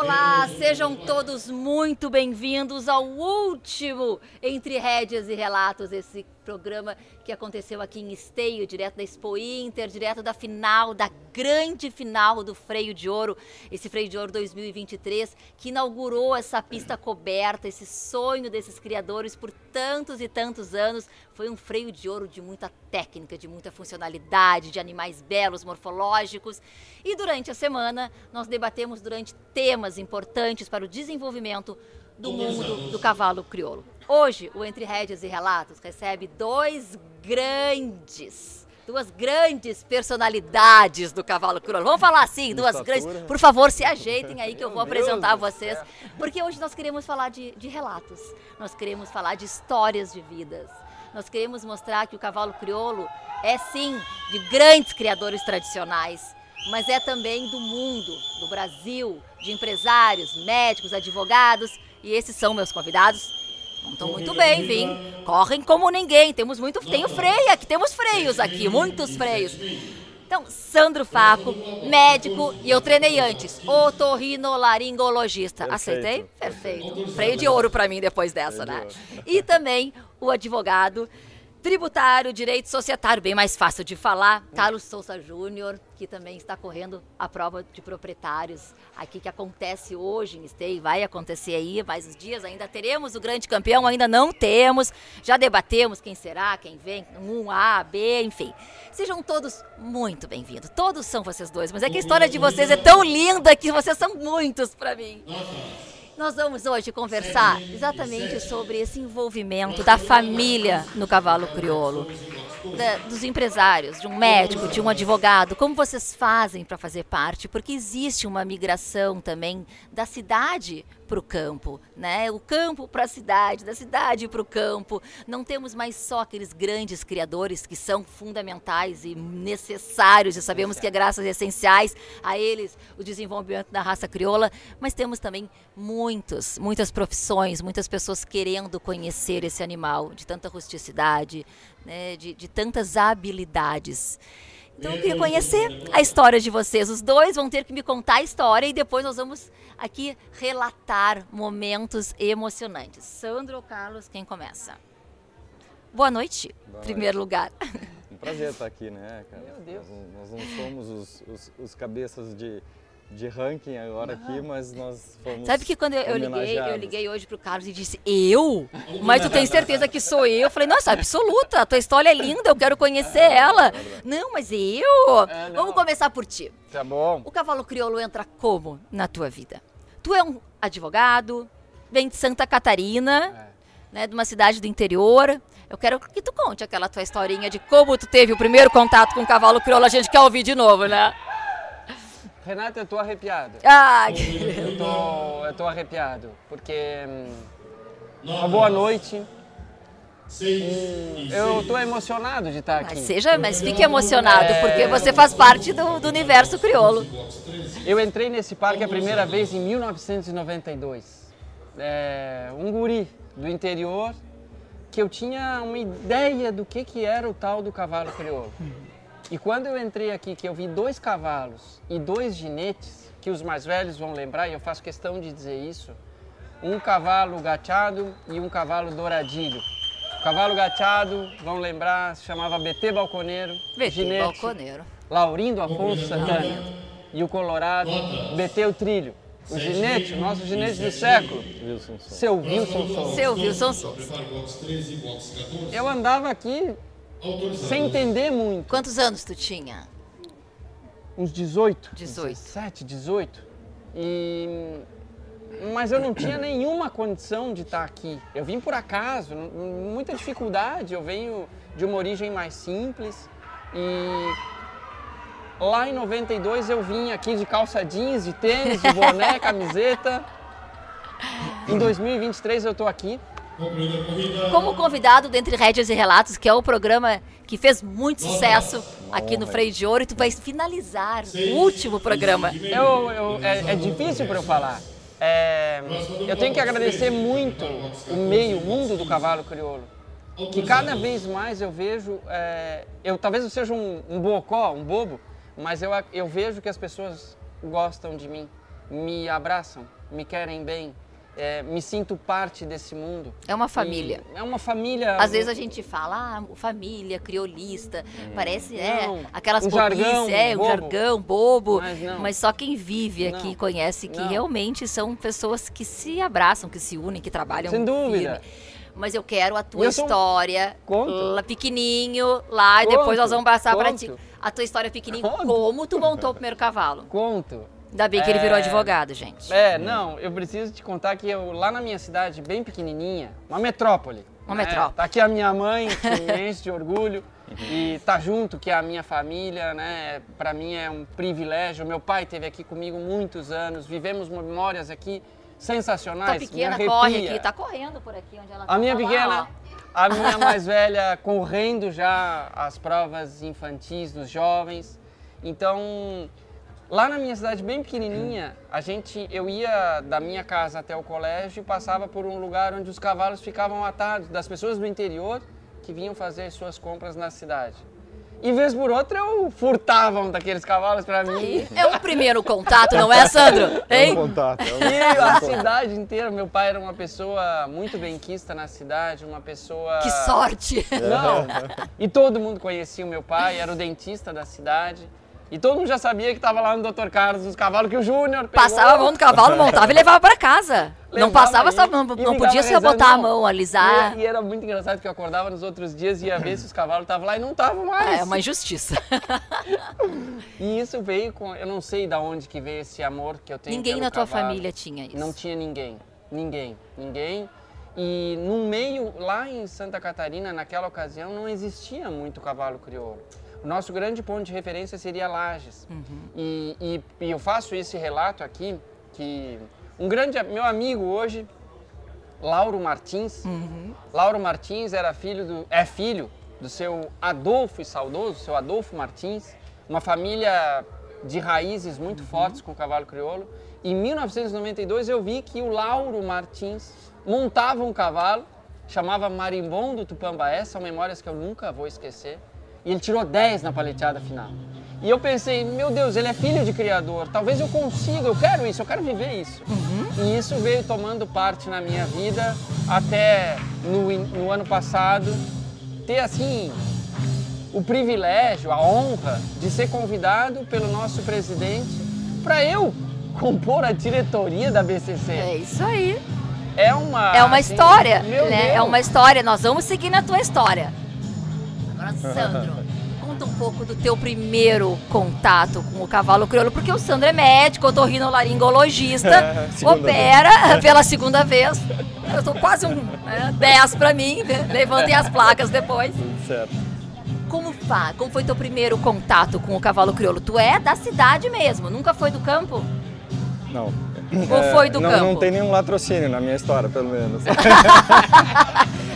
Olá, sejam todos muito bem-vindos ao último Entre Rédeas e Relatos, esse programa que aconteceu aqui em Esteio, direto da Expo Inter, direto da final, da grande final do Freio de Ouro, esse Freio de Ouro 2023, que inaugurou essa pista coberta, esse sonho desses criadores por tantos e tantos anos. Foi um freio de ouro de muita técnica, de muita funcionalidade, de animais belos, morfológicos. E durante a semana, nós debatemos durante temas importantes para o desenvolvimento do mundo do cavalo crioulo. Hoje, o Entre Rédeas e Relatos recebe dois grandes, duas grandes personalidades do cavalo crioulo. Vamos falar assim, duas grandes. Por favor, se ajeitem aí que eu vou apresentar vocês, porque hoje nós queremos falar de, de relatos, nós queremos falar de histórias de vidas. Nós queremos mostrar que o cavalo crioulo é sim de grandes criadores tradicionais, mas é também do mundo, do Brasil, de empresários, médicos, advogados, e esses são meus convidados. Estão muito bem, vim. Correm como ninguém. Temos muito. Tenho freio aqui, temos freios aqui, muitos freios. Então, Sandro Faco, médico, e eu treinei antes, otorrinolaringologista. Aceitei? Perfeito. Freio de ouro para mim depois dessa, né? E também o advogado tributário, direito societário, bem mais fácil de falar. Carlos Souza Júnior, que também está correndo a prova de proprietários aqui que acontece hoje em Stay, vai acontecer aí mais uns dias. Ainda teremos o grande campeão, ainda não temos. Já debatemos quem será, quem vem, um A, B, enfim. Sejam todos muito bem-vindos. Todos são vocês dois, mas é que a história de vocês é tão linda que vocês são muitos para mim. Nós vamos hoje conversar exatamente sobre esse envolvimento da família no cavalo crioulo, da, dos empresários, de um médico, de um advogado. Como vocês fazem para fazer parte? Porque existe uma migração também da cidade para o campo, né? O campo para a cidade, da cidade para o campo. Não temos mais só aqueles grandes criadores que são fundamentais e necessários, e sabemos que é graças essenciais a eles o desenvolvimento da raça crioula, mas temos também muitos, muitas profissões, muitas pessoas querendo conhecer esse animal de tanta rusticidade, né? de, de tantas habilidades. Então eu queria conhecer a história de vocês. Os dois vão ter que me contar a história e depois nós vamos aqui relatar momentos emocionantes. Sandro ou Carlos, quem começa? Boa noite, em primeiro lugar. Um prazer estar aqui, né, cara? Meu Deus. Nós, nós não somos os, os, os cabeças de, de ranking agora aqui, mas nós fomos. Sabe que quando eu, eu liguei, eu liguei hoje pro Carlos e disse, eu? Mas tu tem certeza que sou eu? Eu falei, nossa, absoluta, a tua história é linda, eu quero conhecer é, ela. É não, mas eu? É, Vamos começar por ti. Tá bom. O cavalo crioulo entra como na tua vida? Tu é um advogado, vem de Santa Catarina, é. né, de uma cidade do interior. Eu quero que tu conte aquela tua historinha de como tu teve o primeiro contato com o cavalo crioulo. A gente quer ouvir de novo, né? Renata, eu tô arrepiado. Ah, que... eu, tô, eu tô arrepiado, porque hum, uma boa noite. Hum, eu tô emocionado de estar aqui. Mas seja, mas fique emocionado, é... porque você faz parte do, do universo crioulo. Eu entrei nesse parque a primeira vez em 1992. É, um guri do interior que eu tinha uma ideia do que, que era o tal do cavalo crioulo. E quando eu entrei aqui, que eu vi dois cavalos e dois ginetes, que os mais velhos vão lembrar, e eu faço questão de dizer isso, um cavalo gateado e um cavalo douradilho. O cavalo gateado, vão lembrar, se chamava BT Balconeiro. BT ginete, Balconeiro. Laurindo Afonso Santana. E o Colorado, BT o Trilho. O ginete, o nosso ginete do século, seu Wilson Souza. Seu Wilson Souza. Eu andava aqui sem entender muito. Quantos anos tu tinha? Uns 18. 18. 17, 18. E... Mas eu não tinha nenhuma condição de estar aqui. Eu vim por acaso, muita dificuldade. Eu venho de uma origem mais simples. E lá em 92 eu vim aqui de calça jeans, de tênis, de boné, camiseta. Em 2023 eu estou aqui como convidado do Entre Rédeas e Relatos, que é o programa que fez muito sucesso aqui no Freio de Ouro, e tu vais finalizar o último programa. Eu, eu é, é, difícil para eu falar. É, eu tenho que agradecer muito o meio, o mundo do cavalo crioulo. Que cada vez mais eu vejo, é, eu talvez eu seja um, um bocó, um bobo, mas eu, eu vejo que as pessoas gostam de mim. me abraçam, me querem bem, é, me sinto parte desse mundo. É uma família. E é uma família. Às vezes a gente fala, ah, família, criolista, hum. parece, é, não, aquelas um bobices, jargão, é, um bobo. jargão bobo. Mas. Mas só quem vive aqui Não. conhece que Não. realmente são pessoas que se abraçam, que se unem, que trabalham Sem dúvida. firme. Mas eu quero a tua sou um- história, Conto. lá pequenininho, lá, e Conto, depois nós vamos passar pra ti. A tua história pequenininho, Conto. como tu montou o primeiro cavalo. Conto. Ainda bem que ele virou É. advogado, gente. É, não, eu preciso te contar que eu, lá na minha cidade, bem pequenininha, uma metrópole. Uma né? metrópole. Tá aqui a minha mãe, que me enche de orgulho. E tá junto, que é a minha família, né? Pra mim é um privilégio. Meu pai esteve aqui comigo muitos anos, vivemos memórias aqui sensacionais. Tua pequena corre aqui, tá correndo por aqui onde ela tá. A minha Tá lá, pequena, ó. a minha mais velha correndo já as provas infantis dos jovens. Então, lá na minha cidade bem pequenininha, a gente, eu ia da minha casa até o colégio e passava por um lugar onde os cavalos ficavam atados, das pessoas do interior que vinham fazer as suas compras na cidade. E vez por outra eu furtava um daqueles cavalos para mim. É o primeiro contato, não é, Sandro? É um Hein? contato. É um... E a cidade inteira, meu pai era uma pessoa muito benquista na cidade, uma pessoa Que sorte! Não. E todo mundo conhecia o meu pai, era o dentista da cidade. E todo mundo já sabia que estava lá no Dr. Carlos dos Cavalos, que o Júnior. Passava a mão do cavalo, montava e levava pra casa. não levava passava, aí só, não, não podia só botar a não. mão, alisar. E, e era muito engraçado, porque eu acordava nos outros dias e ia ver se os cavalos estavam lá e não estavam mais. É uma injustiça. E isso veio com... Eu não sei de onde que veio esse amor que eu tenho Ninguém na tua cavalo. família tinha isso. Não tinha ninguém. Ninguém. Ninguém. E no meio, lá em Santa Catarina, naquela ocasião, não existia muito cavalo crioulo. O nosso grande ponto de referência seria Lages. E, e- e eu faço esse relato aqui, que um grande, meu amigo hoje, Lauro Martins, Lauro Martins era filho do, é filho do seu Adolfo e saudoso, seu Adolfo Martins, uma família de raízes muito fortes com o cavalo crioulo. Em 1992 eu vi que o Lauro Martins montava um cavalo, chamava Marimbondo Tupambaé, são memórias que eu nunca vou esquecer. E ele tirou 10 na paleteada final. E eu pensei, meu Deus, ele é filho de criador, talvez eu consiga, eu quero isso, eu quero viver isso. E isso veio tomando parte na minha vida até no, no ano passado ter assim o privilégio, a honra de ser convidado pelo nosso presidente para eu compor a diretoria da BCC. É isso aí. É uma É uma assim, história, né? Deus. É uma história. Nós vamos seguir na tua história. Agora, Sandro, conta um pouco do teu primeiro contato com o cavalo crioulo, porque o Sandro é médico, otorrinolaringologista, É, opera pela segunda vez. Eu tô quase um né, 10 pra mim, né? levantem as placas depois. Certo. Como, fa, como foi teu primeiro contato com o cavalo crioulo? Tu é da cidade mesmo, nunca foi do campo? Não. Ou foi do não, campo? Não tem nenhum latrocínio na minha história, pelo menos.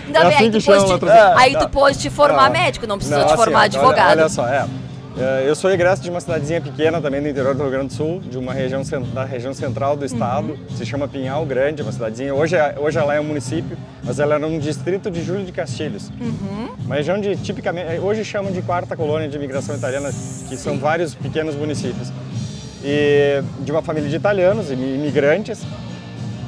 Ainda É bem, assim aí que tu pôs chama te, latrocínio. aí tu pôs te formar Não. médico, não precisou Não, te assim, formar advogado. Olha, olha só, é. É, Eu sou egresso de uma cidadezinha pequena também do interior do Rio Grande do Sul, de uma região da região central do estado, se chama Pinhal Grande, é uma cidadezinha. Hoje, é- hoje ela é um município, mas ela era um distrito de Júlio de Castilhos. Uma região de tipicamente, hoje chamam de quarta colônia de imigração italiana, que são vários pequenos municípios. E de uma família de italianos, imi- imigrantes,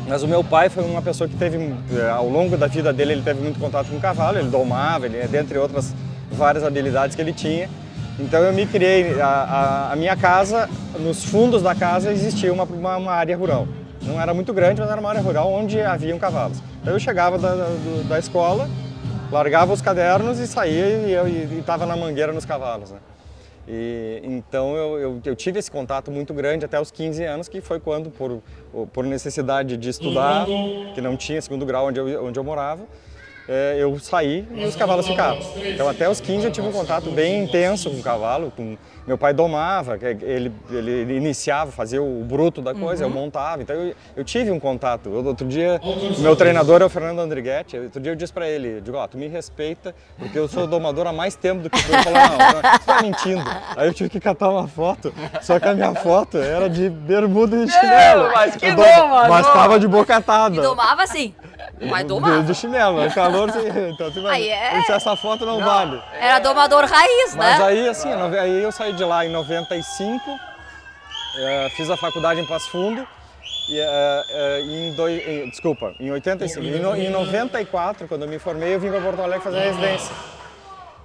mas o meu pai foi uma pessoa que teve, eh, ao longo da vida dele, ele teve muito contato com cavalo, ele domava, ele, dentre outras várias habilidades que ele tinha. Então eu me criei, a, a- a minha casa, nos fundos da casa existia uma, uma, uma área rural. Não era muito grande, mas era uma área rural onde haviam cavalos. Então eu chegava da, da, da escola, largava os cadernos e saía e estava na mangueira nos cavalos. Né? E, então eu, eu, eu tive esse contato muito grande até os 15 anos, que foi quando, por, por necessidade de estudar, que não tinha segundo grau onde eu, onde eu morava, eh, eu saí e os cavalos ficavam. Então até os 15 eu tive um contato bem intenso com o cavalo. Com, meu pai domava, ele, ele iniciava, fazia o bruto da coisa, eu montava. Então eu, eu tive um contato. Eu, outro dia, o meu treinador é o Fernando Andrighetti. Outro dia eu disse para ele, digo, ó, tu me respeita, porque eu sou domador há mais tempo do que tu. Ele falou, não, não, tu tá mentindo. Aí eu tive que catar uma foto, só que a minha foto era de bermuda e chinelo. mas que Eu do- doma, Mas tava de boca E atada. domava assim. Mas de chinelo, é calor, sim. então tu vai. Aí é- Eu essa foto não, vale. Era domador raiz, Mas né? aí, assim, aí eu saí de lá em 95 Uh, fiz a faculdade em Passo Fundo. E, uh, em dois, desculpa, em 85. Em, no, em 94, quando eu me formei, eu vim para Porto Alegre fazer residência.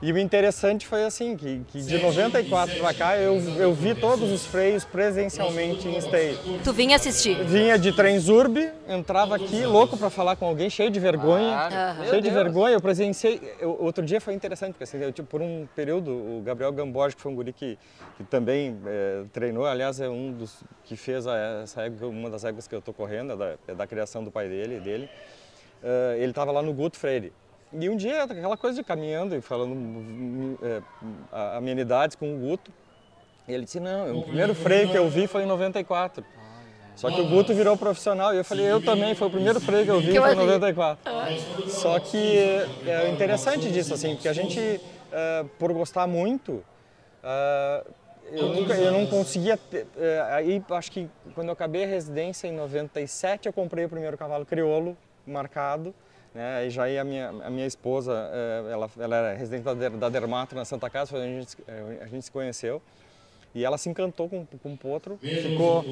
E o interessante foi assim, que, que de 94 para cá eu, eu vi todos os freios presencialmente em esteio. Tu vinha assistir? Vinha de Trenzurb, entrava aqui louco para falar com alguém, cheio de vergonha. Claro. Cheio de vergonha, eu presenciei. Eu, outro dia foi interessante, porque assim, eu, tipo, por um período, o Gabriel Gamboge, que foi um guri que, que também é, treinou, aliás, é um dos que fez a, essa égua, uma das éguas que eu estou correndo, é da, é da criação do pai dele, dele. Uh, ele estava lá no Guto Freire. E um dia, aquela coisa de caminhando e falando é, amenidades com o Guto, ele disse, não, o primeiro freio que eu vi foi em 94. Só que o Guto virou profissional e eu falei, eu também, foi o primeiro freio que eu vi, foi em 94. Só que é interessante disso, assim, porque a gente, é, por gostar muito, é, eu, nunca, eu não conseguia. Ter, é, aí acho que quando eu acabei a residência em 97, eu comprei o primeiro cavalo crioulo marcado. Né? E já aí a minha, a minha esposa, eh, ela, ela era residente da, da Dermato na Santa Casa, foi onde a gente, eh, a gente se conheceu. E ela se encantou com, com o potro, ficou,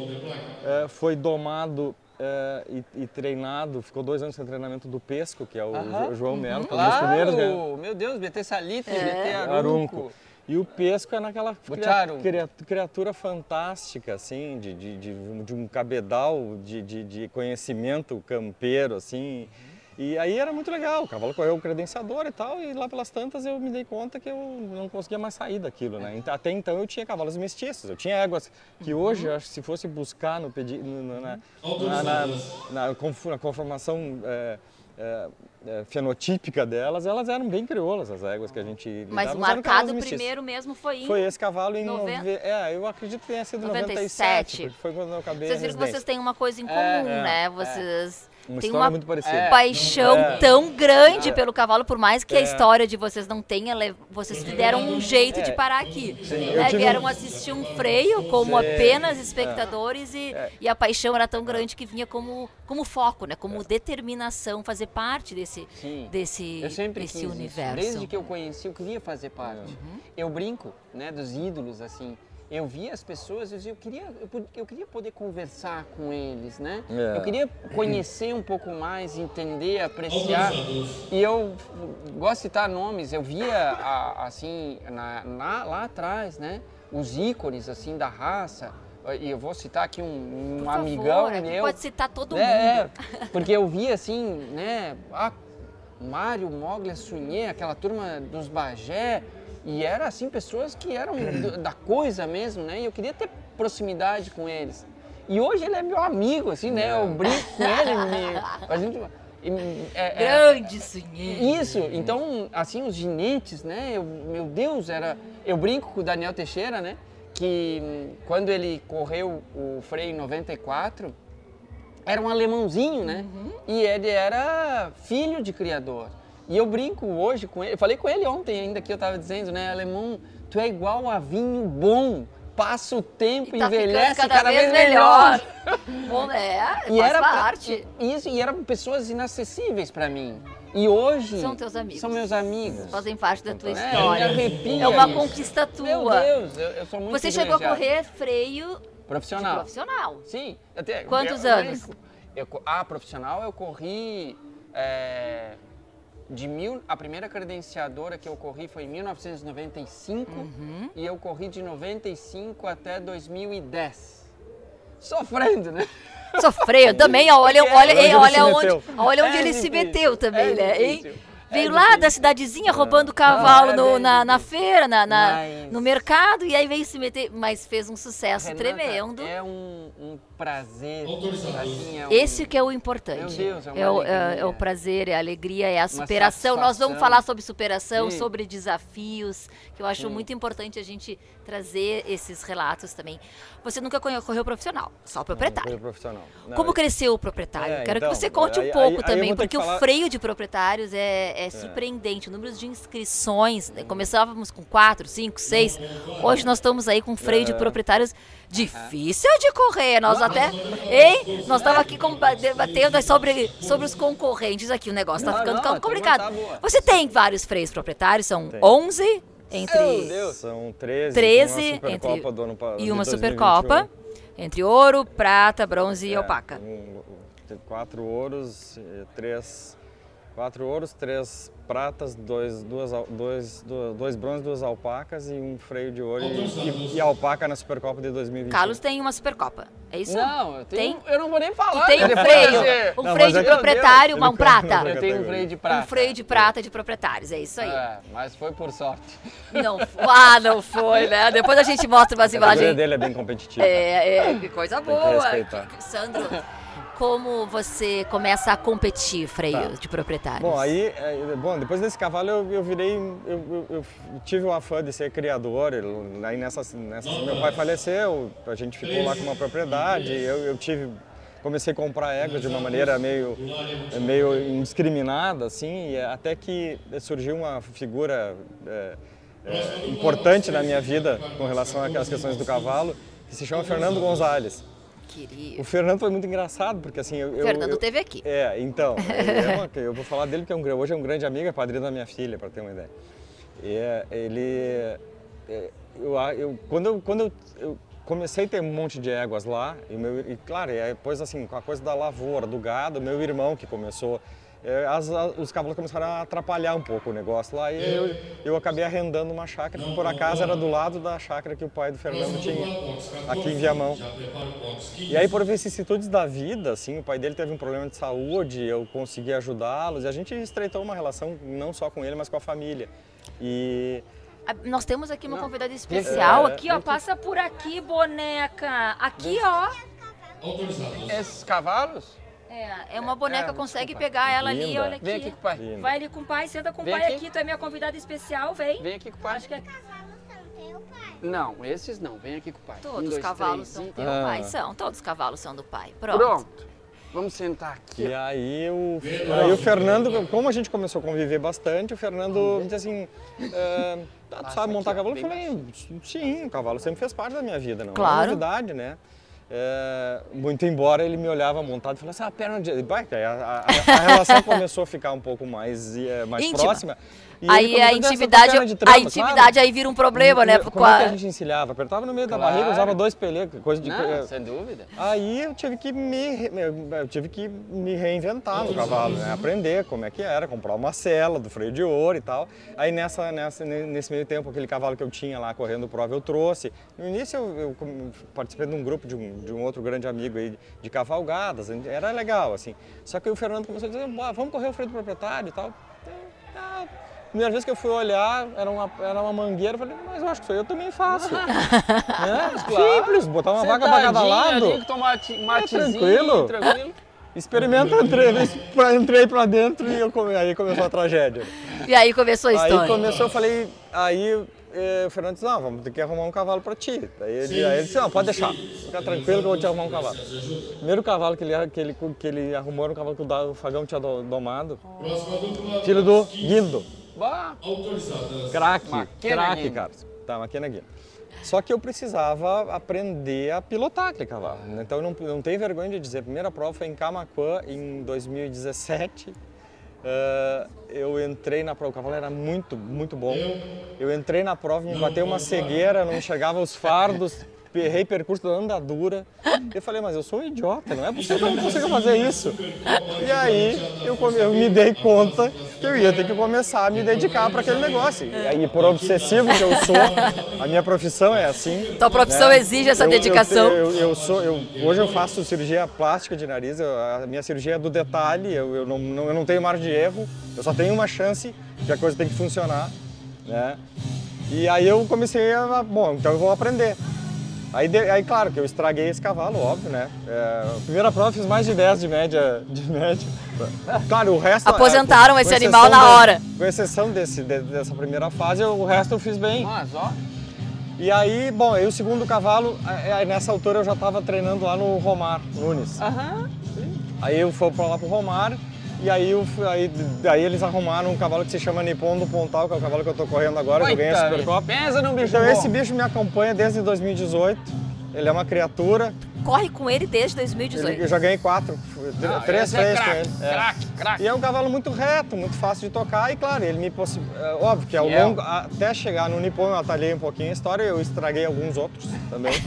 é, foi domado é, e, e, treinado, ficou dois anos no treinamento do Pesco, que é o Aham. João Melo, uhum. claro, primeiros, né? meu Deus, BT Salitre, é. BT Arunco. Arunco. E o Pesco é naquela criatura, criatura fantástica, assim, de, de, de, de um cabedal de, de, de, conhecimento campeiro, assim. Uhum e aí era muito legal, o cavalo correu o credenciador e tal, e lá pelas tantas eu me dei conta que eu não conseguia mais sair daquilo, né? Até então eu tinha cavalos mestiços, eu tinha éguas que uhum. hoje, acho que se fosse buscar no pedi, no, na, na, na, na, conformação é, é, é, fenotípica delas, elas eram bem crioulas, as éguas que a gente Mas o marcado primeiro mesmo foi em... Foi esse cavalo em... Nove... É, eu acredito que tenha sido 97, 97 foi quando eu acabei Vocês viram que vocês têm uma coisa em comum, é, né? É. Vocês uma tem uma muito parecida. É. paixão é. tão grande é. pelo cavalo, por mais que a é. história de vocês não tenha, vocês deram um jeito de é. parar aqui. Sim, né? Vieram um... assistir um freio como Sim. apenas espectadores e, e, a paixão era tão grande que vinha como, como foco, né? como determinação, fazer parte desse, desse, desse universo. Desde que eu conheci, eu queria fazer parte. Uhum. Eu brinco né, dos ídolos, assim eu via as pessoas, eu, queria, eu, eu, queria poder conversar com eles, né? É. Eu queria conhecer um pouco mais, entender, apreciar. E eu gosto de citar nomes, eu via assim, na, na, lá atrás, né? Os ícones assim da raça. E eu vou citar aqui um, um favor, amigão é meu. Pode citar todo é, mundo. É, porque eu via assim, né? Ah, Mário, Moglia, Sunhê, aquela turma dos Bagé, e era assim, pessoas que eram da coisa mesmo, né? E eu queria ter proximidade com eles. E hoje ele é meu amigo, assim, né? Eu brinco com ele, me, a gente... É, é, Grande sunhê. Isso, então, assim, os ginetes, né? Eu, meu Deus, era. Eu brinco com o Daniel Teixeira, né? Que quando ele correu o freio em 94, era um alemãozinho, né? Uhum. E ele era filho de criador. E eu brinco hoje com ele, eu falei com ele ontem ainda que eu estava dizendo, né, alemão, tu é igual a vinho bom, passa o tempo, e tá envelhece cada, cada vez, vez melhor. bom, é, e era parte. Isso, e eram pessoas inacessíveis para mim. E hoje são teus amigos. São meus amigos. Fazem parte da tua é, história. É, uma conquista tua. Meu Deus, eu, eu sou muito Você chegou a correr freio profissional. profissional. Sim. Até, Quantos eu, anos? Eu, ah, profissional eu corri é, de mil, a primeira credenciadora que eu corri foi em 1995 uhum. e eu corri de 95 até 2010. Sofrendo, né? Sofreu também, olha, olha, olha, olha onde, olha onde é ele se meteu também, é né? Hein? Veio é lá da cidadezinha roubando cavalo no, é na, na feira, na, na mas... no mercado, e aí veio se meter, mas fez um sucesso Renata, tremendo. É um, um prazer. Assim, é um... Esse que é o importante. Meu Deus, é, é, o, é, é, o prazer, é a alegria, é a superação. Nós vamos falar sobre superação, Sim. sobre desafios, que eu acho Sim. muito importante a gente trazer esses relatos também. Você nunca correu profissional, só proprietário. Não, profissional. Não, Como cresceu o proprietário? É, Quero então, que você conte aí, um pouco aí, também, aí porque falar... o freio de proprietários é, é, é, surpreendente. O número de inscrições, né? começávamos com quatro, cinco, seis. Hoje nós estamos aí com freio de é. proprietários difícil de correr. Nós até, hein? Nós estamos aqui debatendo sobre, sobre os concorrentes aqui. O negócio está ficando não, complicado. Tá você tem vários freios proprietários, são tem. 11 entre. São 13. 13 uma entre, do ano, e uma Supercopa. Entre ouro, prata, bronze e É, um- quatro ouros, eh, três. Quatro ouros, três pratas, dois, duas, dois, dois, dois bronzes, duas alpacas e um freio de ouro e, e, e alpaca na Supercopa de 2021. Carlos tem uma Supercopa. É isso? Não, eu tenho. Tem? Eu não vou nem falar. Tu tem um freio, um Não, freio de é que- proprietário, uma um prata. Eu tenho um freio de prata. Um freio de prata de proprietários, é isso aí. É, mas foi por sorte. Não, ah, não foi, né? Depois a gente mostra umas A imagens. dele é bem competitiva. É, é, que coisa que boa. respeitar. Sandro, como você começa a competir freio Tá. de proprietários? Bom, aí, é, bom, depois desse cavalo eu, eu virei, eu, eu- eu tive o afã de ser criador, aí nessas, nessas, meu pai faleceu, a gente ficou lá com uma propriedade, eu, tive, comecei a comprar éguas de uma maneira meio, meio indiscriminada, assim, e até que surgiu uma figura é, é, importante na minha vida com relação àquelas questões do cavalo, que se chama Fernando Gonzalez. Queria. O Fernando foi muito engraçado, porque assim... Eu, eu- Fernando eu- teve aqui. é, então, é uma- eu vou falar dele porque é um, hoje é um grande amigo, é padrinho da minha filha, para ter uma ideia. É, ele, é, eu, eu- quando, eu, quando eu, comecei a ter um monte de éguas lá, e, meu, e claro, e aí depois assim, com a coisa da lavoura, do gado, meu irmão que começou, é, as- a- os cavalos começaram a atrapalhar um pouco o negócio lá, e eu, eu acabei arrendando uma chácara, que por acaso era do lado da chácara que o pai do Fernando tinha, aqui em Viamão. E aí, por vicissitudes da vida, assim, o pai dele teve um problema de saúde, eu consegui ajudá-los e a gente estreitou uma relação não só com ele, mas com a família. E Ah, Nós temos aqui uma convidada especial. É, aqui, ó. Passa por aqui, boneca. Aqui, ó. Esses cavalos? É, é uma boneca, É, consegue pegar ela ali, Linda. olha aqui. Vem aqui com o pai. Linda. Vai ali com o pai, senta com o pai aqui. aqui. Tu é minha convidada especial, vem. Vem aqui com o pai. Acho que é- Não, esses não. Vem aqui com o pai. Um, todos os dois, cavalos três, são teu Ah. pai. São, todos os cavalos são do pai. Pronto. Pronto. Vamos sentar aqui. E aí o, aí o Fernando, como a gente começou a conviver bastante, o Fernando disse assim, é, tá, tu sabe montar aqui, cavalo? Eu falei, sim, o cavalo sempre fez parte da minha vida, não é Claro. uma novidade, né? É, muito embora ele me olhava montado e falava assim, a perna de... Aí a, a- a relação começou a ficar um pouco mais, é, mais Íntima. próxima. E Aí a começou, "Essa intimidade, a intimidade aí vira um problema, né? Como Com é a- que a gente encilhava? Apertava no meio da Claro. barriga, usava dois pelecos, coisa de... Não, sem dúvida. Aí eu tive que me, eu- tive que me reinventar no cavalo, né? Aprender como é que era, comprar uma cela do freio de ouro e tal. Aí nessa, nessa, ne- nesse meio tempo, aquele cavalo que eu tinha lá correndo prova eu trouxe. No início eu, eu participei de um grupo de um, de um outro grande amigo aí de cavalgadas, era legal assim. Só que o Fernando começou a dizer, "Bora, vamos correr o freio do proprietário e tal. Ah, Primeira vez que eu fui olhar, era uma, era uma mangueira, eu falei, mas eu acho que isso aí eu também faço. né? Simples, botar uma vaca pra cada lado. ali, com tomate, matezinho, tranquilo. tranquilo. Experimenta, entrei, pra- entrei pra dentro e eu come- aí começou a tragédia. E aí começou a história. Aí começou, eu falei, aí eh, o Fernando disse, não, vamos ter que arrumar um cavalo pra ti. Aí ele, aí ele disse, não, pode deixar, fica tranquilo que eu vou te arrumar um cavalo. Primeiro cavalo que ele, que ele, que ele arrumou era um cavalo que o Fagão tinha do- domado, filho do Guindo, Bah, craque, craque, cara. Tá, maquina Guindo. Só que eu precisava aprender a pilotar aquele cavalo. Então não, não tenho vergonha de dizer, a primeira prova foi em Camacuã em 2017. Ah, eu entrei na prova, o cavalo era muito, muito bom. Eu entrei na prova, me bateu uma cegueira, não enxergava os fardos, errei percurso da andadura. Eu falei, mas eu sou um idiota, não é possível que eu não consiga fazer isso. E aí eu, eu me dei conta que eu ia ter que começar a me dedicar para aquele negócio. E aí, por obsessivo que eu sou, a minha profissão é assim. Tua profissão né? exige essa Eu- dedicação. Eu, eu sou, hoje eu faço cirurgia plástica de nariz, a minha cirurgia é do detalhe, eu, eu, não, não- eu não tenho margem de erro, eu só tenho uma chance que a coisa tem que funcionar. Né? E aí eu comecei a, bom, então eu vou aprender. Aí, de- aí claro que eu estraguei esse cavalo, óbvio, né? É, a primeira prova eu fiz mais de 10 de média. De média. Claro, o resto... Aposentaram é, esse com animal na de- hora. Com exceção desse, de- dessa primeira fase, o resto eu fiz bem. mas ó, E aí, bom, aí o segundo cavalo, aí aí nessa altura eu já estava treinando lá no Romar Nunes. aham. Aí eu fui pra lá pro Romar e aí, eu aí, aí eles arrumaram um cavalo que se chama Nippon do Pontal, que é o cavalo que eu tô correndo agora, que eu ganhei a Supercopa. Pensa num bicho Então bom. esse bicho me acompanha desde 2018. Ele é uma criatura. Corre com ele desde 2018. Ele, eu já ganhei quatro, Ah, três é freios com craque, ele. É. craque, craque. E é um cavalo muito reto, muito fácil de tocar e claro, ele me possibilita. Óbvio que ao Fiel. longo, até chegar no Nippon eu atalhei um pouquinho a história, eu estraguei alguns outros também.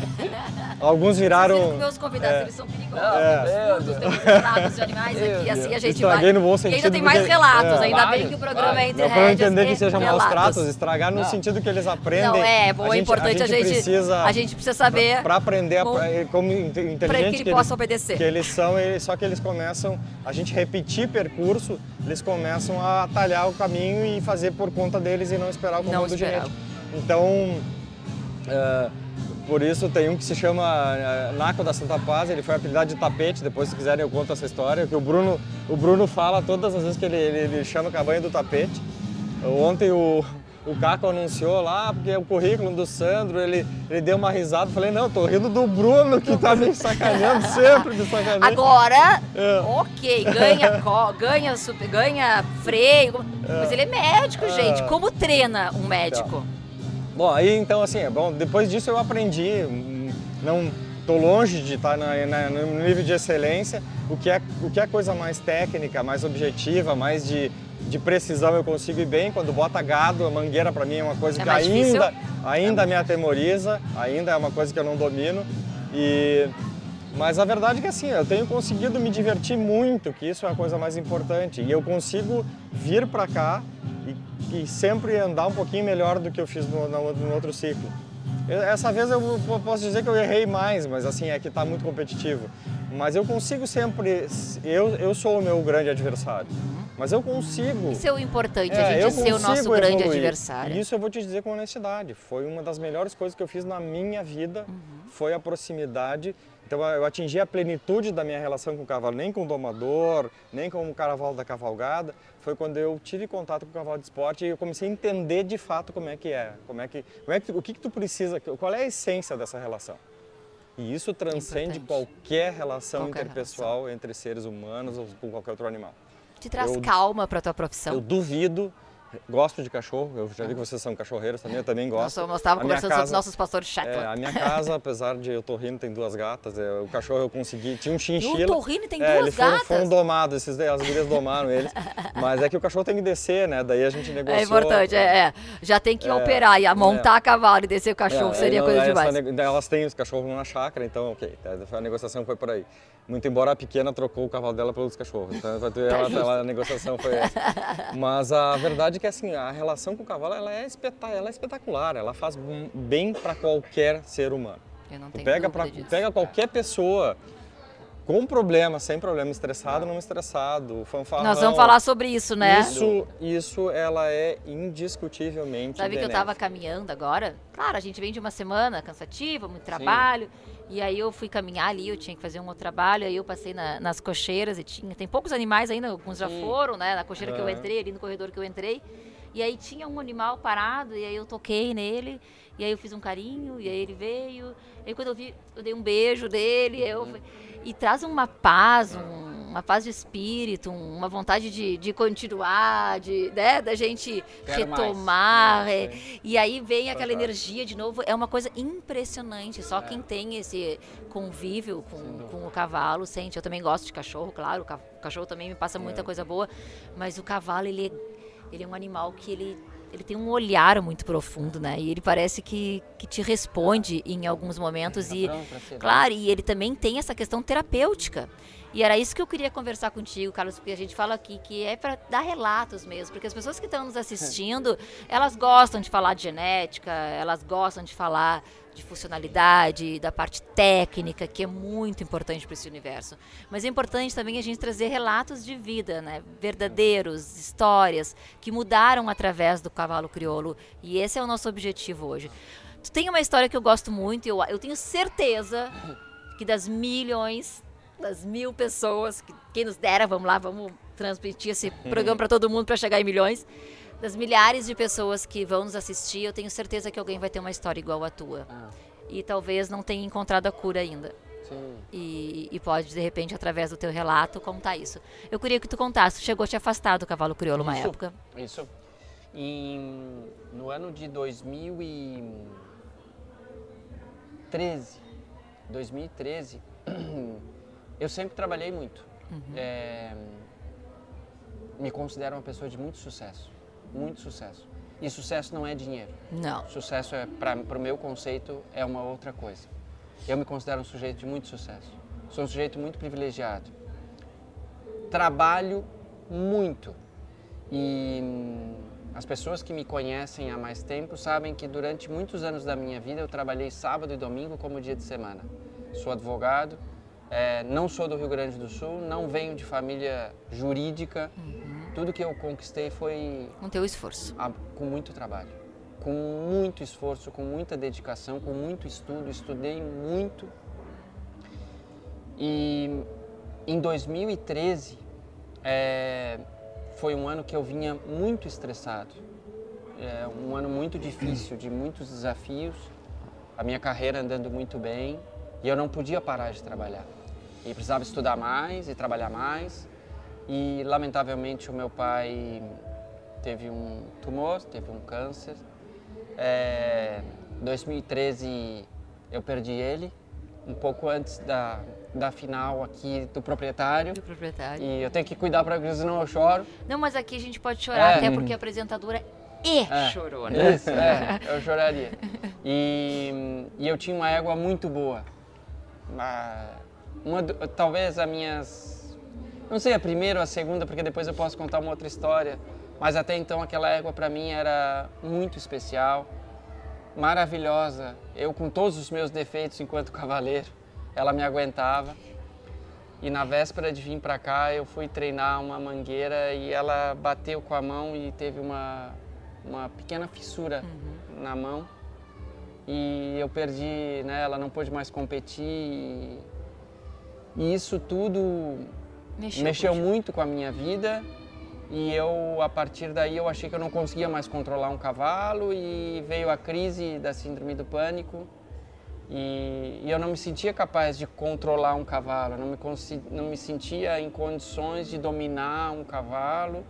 Alguns viraram. Meus convidados, é. eles são perigosos. É. Surdos, temos relatos de animais aqui, assim a gente Estraguei vai... no bom e ainda sentido, tem mais porque- relatos, é. ainda bem que o programa é vários. entre Não para rédeas entender que e seja maus tratos, estragar no sentido que eles aprendem. Não, é, bom, a é gente- importante a gente, precisa, a gente precisa saber Para aprender a, como- inteligente que ele possa obedecer. Que eles são, eles, só que eles começam, a gente repetir percurso, eles começam a talhar o caminho e fazer por conta deles e não esperar o Não comando esperar. genético. Então, é, por isso tem um que se chama é, Naco da Santa Paz, ele foi apelidado de tapete, depois se quiserem eu conto essa história, que o Bruno, o Bruno fala todas as vezes que ele, ele, ele chama o cabanho do tapete. Ontem o, o Caco anunciou lá, porque é o currículo do Sandro, ele, ele deu uma risada, falei, não, tô rindo do Bruno que tá me sacaneando, sempre me sacaneando. Agora, É. ok, ganha, ganha, ganha freio, mas ele é médico, gente. Como treina um médico? Bom, aí então assim, é bom, depois disso eu aprendi, hum, não tô longe de estar na, na- no nível de excelência, o que, é, o que é coisa mais técnica, mais objetiva, mais de, de precisão eu consigo ir bem, quando bota gado, a mangueira para mim é uma coisa É que difícil? ainda, ainda me atemoriza, ainda é uma coisa que eu não domino, e... Mas a verdade é que assim, eu tenho conseguido me divertir muito, que isso é a coisa mais importante. E eu consigo vir para cá e, e sempre andar um pouquinho melhor do que eu fiz no, no- no outro ciclo. Eu- Essa vez eu po- posso dizer que eu errei mais, mas assim, é que está muito competitivo. Mas eu consigo sempre, eu, eu sou o meu grande adversário, mas eu consigo... Isso é o importante, É, a gente ser o nosso consigo grande evoluir. adversário. Isso eu vou te dizer com honestidade. Foi uma das melhores coisas que eu fiz na minha vida. Foi a proximidade. Então eu atingi a plenitude da minha relação com o cavalo, nem com o domador, nem com o cavalo da cavalgada. Foi quando eu tive contato com o cavalo de esporte e eu comecei a entender de fato como é que é, como é que, como é que o que, que tu precisa, qual é a essência dessa relação. E isso transcende Importante. qualquer relação Qualquer interpessoal entre seres humanos ou com qualquer outro animal. Te traz eu- calma para tua profissão. Eu duvido, gosto de cachorro, eu já vi que vocês são cachorreiros também, eu também gosto. nós estávamos conversando sobre casa- os nossos pastores É, Shetland. a minha casa, apesar de eu tô rindo, tem duas gatas. é, o cachorro eu consegui. Tinha um chinchila. E o Torrini tem é, duas eles foram, gatas? foram domados, esses, as gurias domaram eles. Mas é que o cachorro tem que descer, né? Daí a gente negociou. É importante, é, é. Já tem que É, operar, e montar a cavalo e descer o cachorro É, seria não, coisa é, essa demais. nego- Elas têm os cachorros na chácara, então ok. tá, A negociação foi por aí. Muito embora a pequena trocou o cavalo dela pelos cachorros. Então ter- ela- ela- a negociação foi essa. Mas a verdade é que assim, a relação com o cavalo ela é, espeta- ela é espetacular. Ela faz bem para qualquer ser humano. Eu não Tu tenho pega, pra, disso. pega qualquer pessoa com problema, sem problema, estressado, não estressado, fanfarrão. Nós vamos falar sobre isso, né? Isso, isso ela é indiscutivelmente Sabe que eu benéfica. tava caminhando agora? Claro, a gente vem de uma semana cansativa, muito trabalho. E aí eu fui caminhar ali, eu tinha que fazer um outro trabalho, aí eu passei na- nas cocheiras e tinha. Tem poucos animais ainda, alguns já Sim. foram, né? Na cocheira que eu entrei, ali no corredor que eu entrei. E aí tinha um animal parado, e aí eu toquei nele, e aí eu fiz um carinho, e aí ele veio. E aí quando eu vi, eu dei um beijo dele, eu Uhum. E traz uma paz, um- uma paz de espírito, um- uma vontade de, de continuar, de, né, da gente Quero mais. retomar. É, é, e aí vem aquela energia de novo. É uma coisa impressionante. Só quem tem esse convívio com, com o cavalo sente. Eu também gosto de cachorro, claro. O ca- o cachorro também me passa muita coisa boa. Mas o cavalo, ele é, ele é um animal que ele, ele tem um olhar muito profundo, né? E ele parece que, que te responde em alguns momentos. Tá e, ser Claro, e ele também tem essa questão terapêutica. E era isso que eu queria conversar contigo, Carlos, porque a gente fala aqui que é para dar relatos mesmo, porque as pessoas que estão nos assistindo, elas gostam de falar de genética, elas gostam de falar de funcionalidade, da parte técnica, que é muito importante para esse universo. Mas é importante também a gente trazer relatos de vida, né? Verdadeiros, histórias que mudaram através do cavalo crioulo. E esse é o nosso objetivo hoje. Tu tem uma história que eu gosto muito, eu, eu tenho certeza que das milhões, das mil pessoas, que, quem nos dera, vamos lá, vamos transmitir esse programa para todo mundo para chegar em milhões. Das milhares de pessoas que vão nos assistir, eu tenho certeza que alguém vai ter uma história igual à tua. Ah, E talvez não tenha encontrado a cura ainda. sim. E, e pode, de repente, através do teu relato, contar isso. Eu queria que tu contasse. Chegou a te afastar do cavalo crioulo uma época. Isso. Em, no ano de 2013, 2013, eu sempre trabalhei muito. É, me considero uma pessoa de muito sucesso, muito sucesso. E sucesso não é dinheiro. Não. Sucesso é para o meu conceito é uma outra coisa. Eu me considero um sujeito de muito sucesso. Sou um sujeito muito privilegiado. Trabalho muito. E hum, as pessoas que me conhecem há mais tempo sabem que durante muitos anos da minha vida eu trabalhei sábado e domingo como dia de semana. Sou advogado, é, não sou do Rio Grande do Sul, não venho de família jurídica. Tudo que eu conquistei foi Com teu esforço. a- com muito trabalho, com muito esforço, com muita dedicação, com muito estudo. Estudei muito. E em 2013 é, foi um ano que eu vinha muito estressado. É um ano muito difícil, de muitos desafios. A minha carreira andando muito bem e eu não podia parar de trabalhar. E precisava estudar mais e trabalhar mais. E lamentavelmente o meu pai teve um tumor, teve um câncer. É, 2013 eu perdi ele, um pouco antes da, da final aqui do proprietário. Do proprietário. E eu tenho que cuidar para que senão eu choro. Não, mas aqui a gente pode chorar, É. até porque a apresentadora é, É. chorona. Isso, é, eu choraria. E, e eu tinha uma égua muito boa. Uma, uma talvez a minhas. Não sei a primeira ou a segunda, porque depois eu posso contar uma outra história. Mas até então aquela égua para mim era muito especial, maravilhosa. Eu com todos os meus defeitos enquanto cavaleiro, ela me aguentava. E na véspera de vir para cá, eu fui treinar uma mangueira e ela bateu com a mão e teve uma, uma pequena fissura na mão. E eu perdi, né, ela não pôde mais competir. E, e isso tudo Mexeu, mexeu muito com a minha vida. E eu, a partir daí, eu achei que eu não conseguia mais controlar um cavalo e veio a crise da síndrome do pânico. E, e eu não me sentia capaz de controlar um cavalo, não me, não me sentia em condições de dominar um cavalo.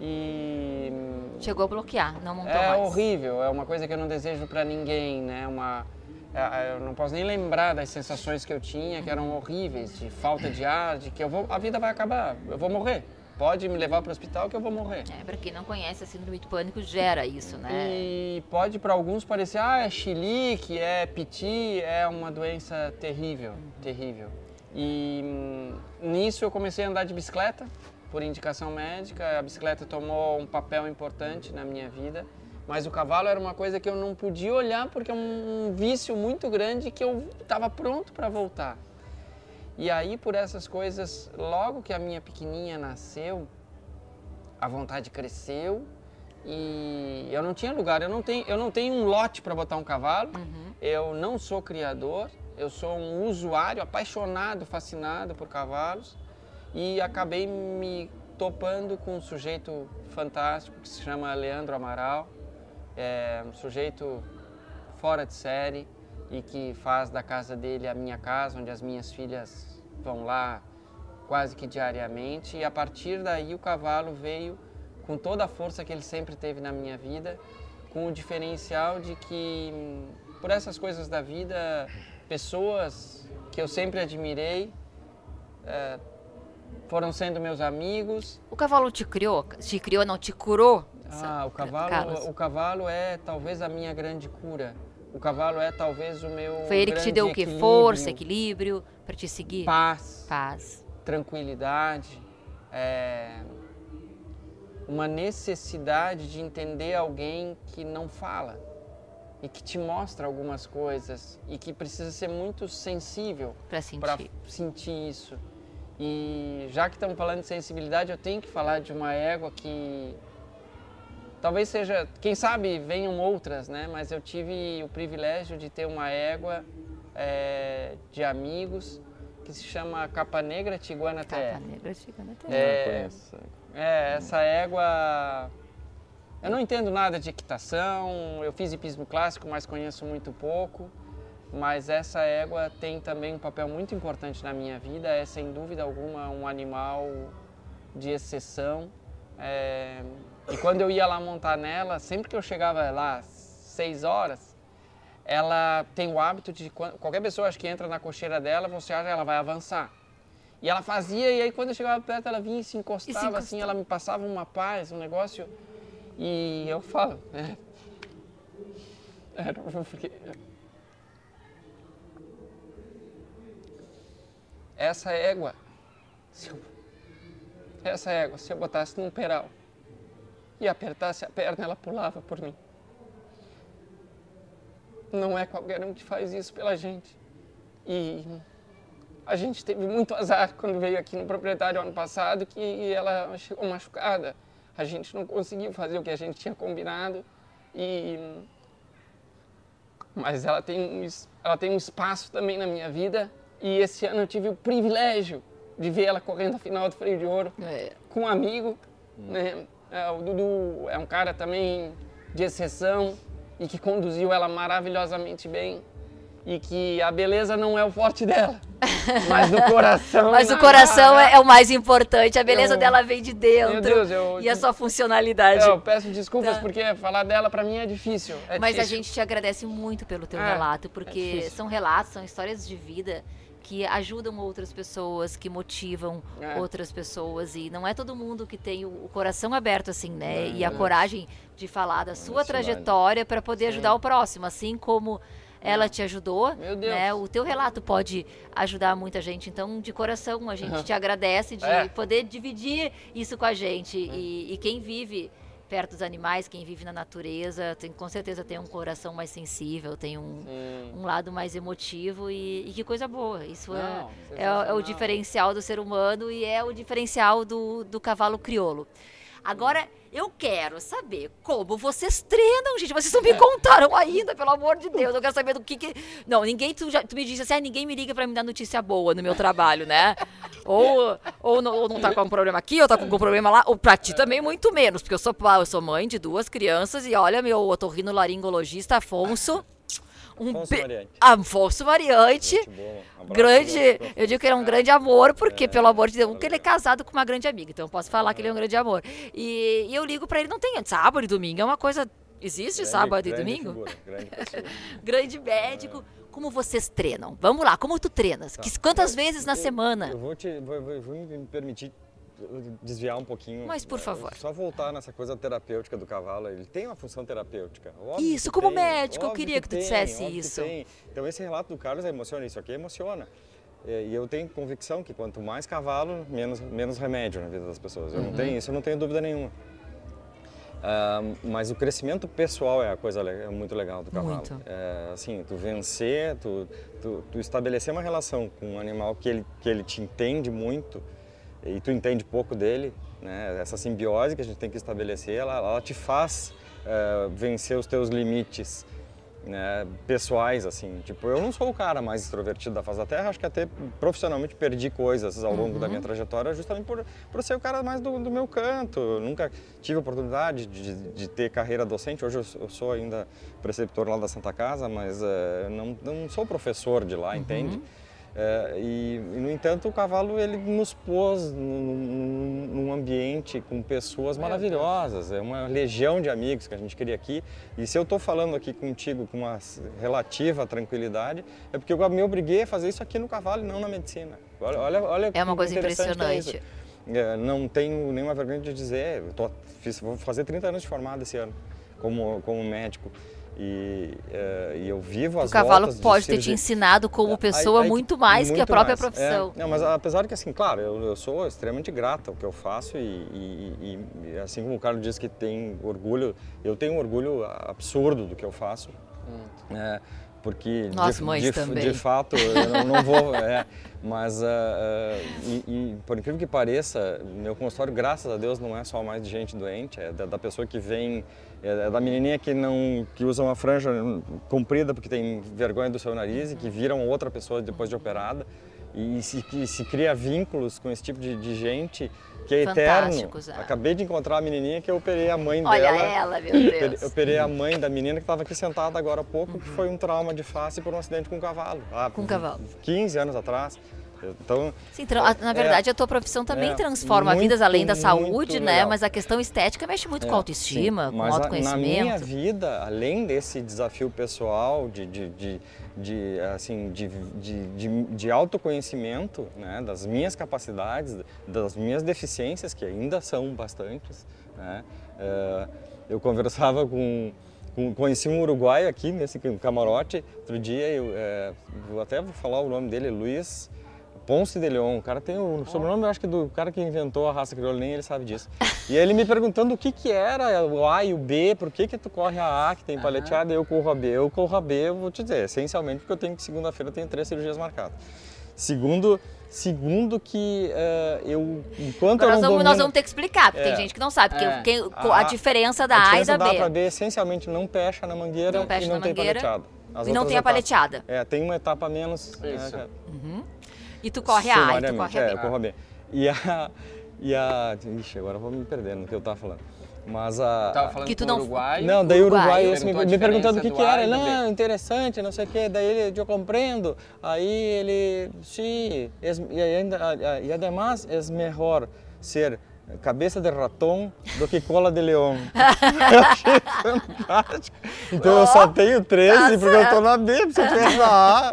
E Chegou a bloquear, não montou é mais. horrível, é uma coisa que eu não desejo para ninguém, né? Uma, é, eu não posso nem lembrar das sensações que eu tinha, que eram horríveis, de falta de ar, de que eu vou, a vida vai acabar, eu vou morrer. Pode me levar para o hospital que eu vou morrer. É, pra quem não conhece, a síndrome do pânico gera isso, né? E pode para alguns parecer, ah, é chilique, é piti, é uma doença terrível, terrível. E hum, nisso eu comecei a andar de bicicleta, por indicação médica. A bicicleta tomou um papel importante na minha vida, mas o cavalo era uma coisa que eu não podia olhar porque é um, vício muito grande que eu estava pronto para voltar. E aí, por essas coisas, logo que a minha pequenininha nasceu, a vontade cresceu e eu não tinha lugar. Eu não tenho, eu não tenho um lote para botar um cavalo. Eu não sou criador. Eu sou um usuário apaixonado, fascinado por cavalos e acabei me topando com um sujeito fantástico que se chama Leandro Amaral. É um sujeito fora de série e que faz da casa dele a minha casa, onde as minhas filhas vão lá quase que diariamente. E a partir daí o cavalo veio com toda a força que ele sempre teve na minha vida, com o diferencial de que, hum, por essas coisas da vida, pessoas que eu sempre admirei eh, foram sendo meus amigos. O cavalo te criou? Te criou, não, te curou? Ah, o Carlos. cavalo, o cavalo é talvez a minha grande cura. O cavalo é talvez o meu Foi ele que te deu o quê? equilíbrio, Força, equilíbrio, pra te seguir? paz, Paz. tranquilidade, é, uma necessidade de entender alguém que não fala e que te mostra algumas coisas e que precisa ser muito sensível Pra sentir. para sentir isso. E já que estamos falando de sensibilidade, eu tenho que falar de uma égua que talvez seja, quem sabe venham outras, né? Mas eu tive o privilégio de ter uma égua é, de amigos que se chama Capa Negra Tiguana TR. Capa negra até. É, é, essa égua. Eu não entendo nada de equitação, eu fiz hipismo clássico, mas conheço muito pouco. Mas essa égua tem também um papel muito importante na minha vida, é sem dúvida alguma um animal de exceção. É, E quando eu ia lá montar nela, sempre que eu chegava lá às seis horas, ela tem o hábito de qualquer pessoa acho que entra na cocheira dela, você acha que ela vai avançar. E ela fazia, e aí quando eu chegava perto, ela vinha e se encostava, e se encostava. assim, ela me passava uma paz, um negócio. E eu falo, é. Era porque. Essa égua, se eu, essa égua, se eu botasse num peral e apertasse a perna, ela pulava por mim. Não é qualquer um que faz isso pela gente. E a gente teve muito azar quando veio aqui no proprietário ano passado que ela chegou machucada. A gente não conseguiu fazer o que a gente tinha combinado e mas ela tem um, ela tem um espaço também na minha vida e esse ano eu tive o privilégio de ver ela correndo a final do Freio de Ouro é. com um amigo, hum. né? É, o Dudu é um cara também de exceção e que conduziu ela maravilhosamente bem e que a beleza não é o forte dela, mas o coração. mas o coração é, é, o mais importante, a beleza eu, dela vem de dentro. Meu Deus, eu, e a sua funcionalidade. Eu peço desculpas tá. porque falar dela para mim é difícil. É mas difícil. a gente te agradece muito pelo teu é, relato, porque é são relatos, são histórias de vida que ajudam outras pessoas, que motivam é. outras pessoas e não é todo mundo que tem o, coração aberto assim, né? É, e a coragem de falar da sua trajetória para poder Sim. ajudar o próximo, assim como ela te ajudou, né? O teu relato pode ajudar muita gente. Então, de coração, a gente te agradece de é. poder dividir isso com a gente. É. E, e, quem vive perto dos animais, quem vive na natureza, tem, com certeza tem um coração mais sensível, tem um, um lado mais emotivo e, e, que coisa boa. Isso é, Não, é, é, é, o diferencial do ser humano e é o diferencial do, do cavalo crioulo. Agora, eu quero saber como vocês treinam, gente. Vocês não me contaram ainda, pelo amor de Deus. Eu quero saber do que que. Não, ninguém. Tu, já, tu me disse assim, ah, ninguém me liga pra me dar notícia boa no meu trabalho, né? Ou, ou, não, ou não tá com um problema aqui, ou tá com um problema lá. Ou pra ti também, muito menos, porque eu sou, eu sou mãe de duas crianças e olha, meu otorrino laringologista Afonso um Afonso be... Mariante. Afonso Mariante. grande, eu digo que ele é um grande amor, porque, é, pelo amor de Deus, porque ele é casado com uma grande amiga, então eu posso falar que ele é um grande amor. E, e eu ligo para ele, não tem sábado e domingo, é uma coisa. Existe grande, sábado e domingo? Figura, grande, grande médico. É. Como vocês treinam? Vamos lá, como tu treinas? Tá. Quantas vezes na eu, semana? Eu vou, te, vou, vou, vou me permitir desviar um pouquinho. Mas por favor. Só voltar nessa coisa terapêutica do cavalo. Ele tem uma função terapêutica. Óbvio isso, como tem, médico, eu queria que, que tu tem, dissesse isso. Então esse relato do Carlos emociona. Isso aqui emociona. E eu tenho convicção que quanto mais cavalo, menos, menos remédio na vida das pessoas. Eu uhum. não tenho, isso eu não tenho dúvida nenhuma. Uh, mas o crescimento pessoal é a coisa é muito legal do cavalo. Muito. É, assim, tu vencer, tu, tu, tu, estabelecer uma relação com um animal que ele, que ele te entende muito, e tu entende pouco dele, né? Essa simbiose que a gente tem que estabelecer, ela, ela te faz uh, vencer os teus limites né, pessoais, assim. Tipo, eu não sou o cara mais extrovertido da face da Terra, acho que até profissionalmente perdi coisas ao longo uhum. da minha trajetória justamente por, por ser o cara mais do, do meu canto. Eu nunca tive oportunidade de, de, ter carreira docente, hoje eu, eu, sou ainda preceptor lá da Santa Casa, mas uh, não, não sou professor de lá, uhum. entende? É, e, e, no entanto, o cavalo ele nos pôs num, num ambiente com pessoas maravilhosas. É uma legião de amigos que a gente cria aqui. E se eu estou falando aqui contigo com uma relativa tranquilidade, é porque eu me obriguei a fazer isso aqui no cavalo e não na medicina. Olha, olha, olha é uma coisa é impressionante. É, não tenho nenhuma vergonha de dizer. Tô, fiz, vou fazer 30 anos de formado esse ano como, como médico. E, uh, e, eu vivo as O cavalo pode ter te ensinado como pessoa aí, aí, muito mais muito que a própria mais. profissão. É, não, mas apesar de que, assim, claro, eu, eu sou extremamente grato ao que eu faço e, e, e, assim como o Carlos diz que tem orgulho, eu tenho um orgulho absurdo do que eu faço. Hum. É, porque Nós de, de, também. de fato eu não, não vou é, mas uh, uh, e, e, por incrível que pareça meu consultório graças a Deus não é só mais de gente doente é da, da pessoa que vem é, é da menininha que não que usa uma franja comprida porque tem vergonha do seu nariz e que vira outra pessoa depois de operada e se, se cria vínculos com esse tipo de, de gente que é eterno. É. Acabei de encontrar a menininha que eu operei a mãe Olha dela. Olha ela, meu Deus. Eu operei a mãe da menina que estava aqui sentada agora há pouco, uhum. que foi um trauma de face por um acidente com um cavalo. com um cavalo. 15 anos atrás. Então, Sim, na verdade, é, a tua profissão também é, transforma muito, vidas além da saúde, né? Mas a questão estética mexe muito é, com a autoestima, sim. com o autoconhecimento. A, na minha vida, além desse desafio pessoal de, de, de, de assim, de, de, de, de, autoconhecimento, né? Das minhas capacidades, das minhas deficiências, que ainda são bastantes, né? É, eu conversava com conheci um uruguaio aqui nesse camarote outro dia eu é, vou até vou falar o nome dele Luiz Ponce de Leon. O cara tem o sobrenome, eu acho que do cara que inventou a raça crioula, nem ele sabe disso. E ele me perguntando o que que era o A e o B, por que que tu corre a A, que tem paleteada, e eu corro a B. Eu corro a B, eu vou te dizer, essencialmente porque eu tenho que segunda-feira eu tenho três cirurgias marcadas. Segundo, segundo que uh, eu, enquanto eu nós, vamos, nós vamos ter que explicar, porque é, tem gente que não sabe, porque é, quem, a, a, diferença da a, diferença A e da, da B. A B essencialmente não pecha na mangueira não pecha e não tem mangueira, paleteada. As e não tem a paleteada. É, tem uma etapa menos. Isso. É, uhum. E tu corre a A, e tu corre a B. É, eu corro a B. E a... E a... Ixi, agora eu vou me perdendo no que eu tava falando. Mas a. Tava falando que tu não... Uruguai. Não, daí Uruguai, Uruguai esse me, me perguntando o que, que era. Não, interessante, não sei o quê. Daí ele, eu compreendo. Aí ele, sim, e ainda, e además é melhor ser cabeça de raton do que cola de leão. eu achei fantástico. Então oh, eu só tenho 13 tá porque eu tô na B, se eu tivesse na A,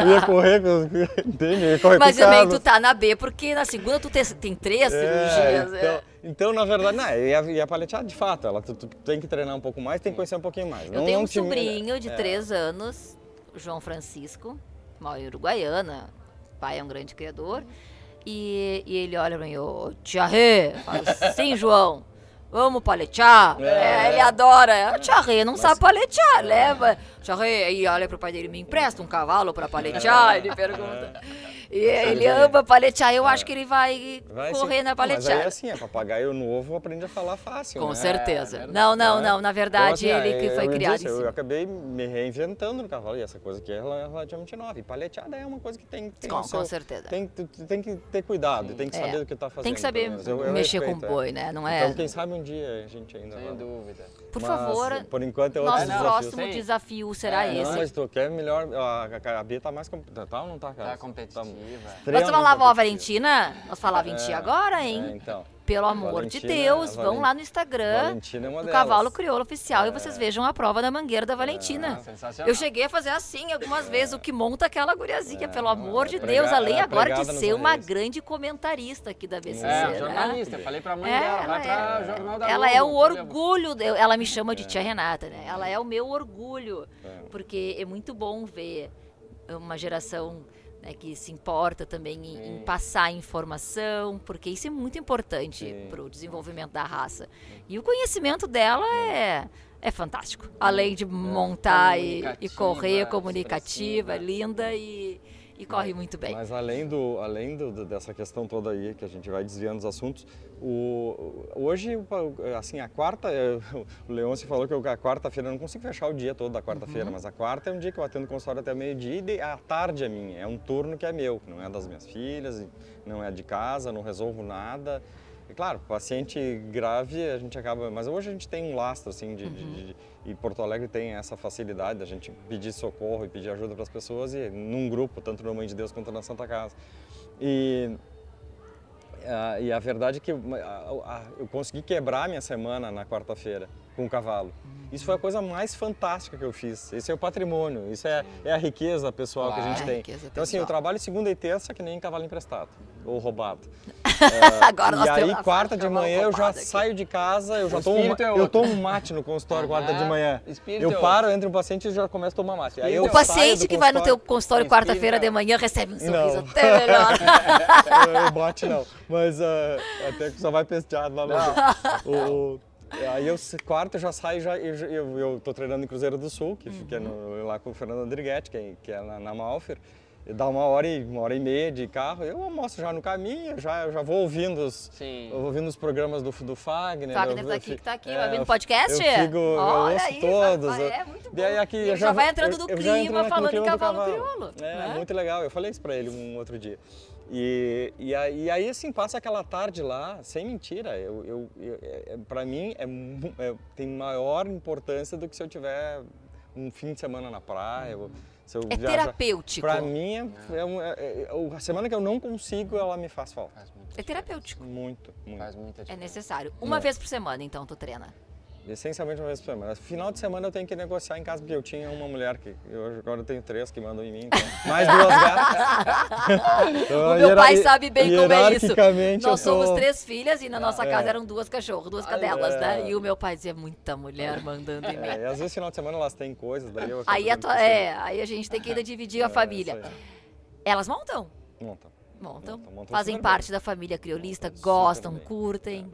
eu ia correr com. Entende? ia correr Mas também tu tá na B porque na segunda tu tem, três é, cirurgias. Então, é. então, na verdade, não, e a, e a paleteada, de fato, ela, tu, tu, tem que treinar um pouco mais, tem que conhecer um pouquinho mais. Eu não, tenho um sobrinho de 3 é. anos, João Francisco, mora em Uruguaiana, pai é um grande criador. E, e ele olha pra mim, ô tia Rê, fala sim, João, vamos paletear? É. É, ele adora. Tia Rê não Mas... sabe paletear, leva. Tia Rê, aí olha pro pai dele, me empresta um cavalo pra paletear? Ele pergunta. E ele ama paletear, eu acho que ele vai, vai correr sim. na paleteada. Mas aí assim, é papagaio novo aprende a falar fácil, Com né? certeza. É, não, não, não, na verdade então, assim, ele que foi criado disse, Eu acabei me reinventando no cavalo, e essa coisa aqui é relativamente nova. E paleteada é uma coisa que tem... tem com, seu, com certeza. Tem, tem que ter cuidado, tem que saber é. do que está fazendo. Tem que saber eu, eu mexer respeito, com boi, né? Não é... Então quem sabe um dia a gente ainda... Sem dúvida. Por Mas, favor, por enquanto é nosso próximo desafio será é, esse. Não, mas tu quer melhor, a, a Bia tá mais, tá ou não tá, cara? Tá competitiva. Tá, Nós falava, ó, Valentina, nós falávamos em ti é, agora, hein? É, então. Pelo amor Valentina, de Deus, vão lá no Instagram é do Cavalo Crioulo Oficial é. e vocês vejam a prova da mangueira da Valentina. É, eu cheguei a fazer assim algumas vezes, o que monta aquela guriazinha, pelo amor de Deus, além agora de ser uma grande comentarista aqui da BCC. É, né? jornalista, falei pra mãe dela, vai pra é, Jornal da Ela é o orgulho, ela me chama de tia Renata, né? Ela é o meu orgulho, porque é muito bom ver uma geração né, que se importa também em, em, passar informação, porque isso é muito importante para o desenvolvimento da raça. E o conhecimento dela é, é fantástico. Além de é, montar e, e, correr, comunicativa, linda e, e corre mas, muito bem. Mas além, do, além do, dessa questão toda aí, que a gente vai desviando os assuntos, o, hoje, assim, a quarta, o Leôncio falou que a quarta-feira, eu não consigo fechar o dia todo da quarta-feira, uhum. mas a quarta é um dia que eu atendo consultório até meio-dia e a tarde é minha, é um turno que é meu, que não é das minhas filhas, não é de casa, não resolvo nada. E claro, paciente grave a gente acaba, mas hoje a gente tem um lastro assim de, uhum. de, de e Porto Alegre tem essa facilidade da gente pedir socorro e pedir ajuda para as pessoas e num grupo, tanto no Mãe de Deus quanto na Santa Casa. E Uh, e a verdade é que eu, eu consegui quebrar minha semana na quarta-feira com o cavalo. Isso foi a coisa mais fantástica que eu fiz. Esse é o patrimônio, isso é, é a riqueza pessoal que a gente tem. Então assim, eu trabalho segunda e terça que nem cavalo emprestado ou roubado. É, Agora e aí quarta de manhã eu já aqui. saio de casa, eu já tomo, é eu tomo mate no consultório quarta de manhã. eu é paro entre um paciente e já começo a tomar mate. Aí o paciente que vai no teu consultório quarta-feira de manhã recebe um sorriso não. até melhor. eu bate não, mas uh, até que só vai pesteado lá no... O, Aí eu, quarta, eu já saio, já, eu, eu, eu tô treinando em Cruzeiro do Sul, que, uhum. é no, lá com o Fernando Andriguete, que, é, que é na, na Malfer dá uma hora e uma hora e meia de carro, eu almoço já no caminho, já, já vou ouvindo os, ouvindo os programas do, do Fagner. Fagner tá aqui, que tá aqui, é, ouvindo podcast? Eu, fico, Olha eu ouço aí, todos. É muito bom. E aí aqui, já, já vai entrando no clima, falando em cavalo, cavalo crioulo. É, né? muito legal, eu falei isso pra ele um outro dia. E, e, aí, e aí, assim, passa aquela tarde lá, sem mentira, eu, eu, eu é, pra mim é, é, tem maior importância do que se eu tiver um fim de semana na praia. Eu, Se eu É viajar- terapêutico. Pra mim, é, é é- é- a semana que eu não consigo, ela me faz falta. Faz É diferença. terapêutico. Muito, muito. Faz muita É diferença. necessário. Uma vez por semana, então, tu treina. Essencialmente uma vez por semana. Final de semana eu tenho que negociar em casa, porque eu tinha uma mulher que. Eu, agora eu tenho três que mandam em mim. Então, mais duas gatas. Então, O meu pai sabe bem como é isso. Nós sou- somos três filhas e na nossa É. casa eram duas cachorros, duas cadelas, é. né? E o meu pai dizia muita mulher mandando em mim. É, e às vezes final de semana elas têm coisas, daí eu. Aí, a tua- é, aí a gente tem que ainda dividir a É, família. Elas montam? Monta. Montam. Montam, montam Fazem parte bem. da família criolista, Montam gostam, curtem.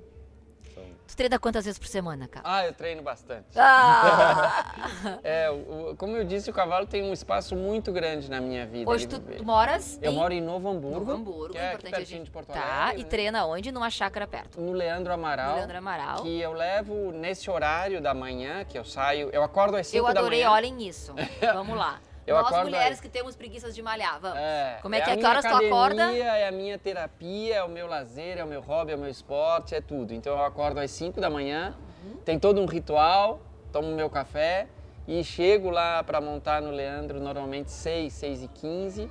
Tu treina quantas vezes por semana, cara? Ah, eu treino bastante. Ah! É, o- o- como eu disse, o cavalo tem um espaço muito grande na minha vida. Hoje tu, tu moras Eu em moro em Novo Hamburgo, Novo Hamburgo, que é aqui importante a pertinho gente... de Porto Tá, Alegre. e né? treina onde? Numa chácara perto. No Leandro Amaral. No Leandro Amaral. Que eu levo nesse horário da manhã, que eu saio, eu acordo às 5 Eu da adorei, manhã. olhem isso. Vamos lá. Eu Nós acordo mulheres aí. que temos preguiças de malhar, vamos. É, Como é que a é? Que horas tu acorda? academia, É a minha terapia, é o meu lazer, é o meu hobby, é o meu esporte, é tudo. Então eu acordo às 5 da manhã, Uhum. tem todo um ritual, tomo meu café e chego lá para montar no Leandro normalmente 6, 6 e 15.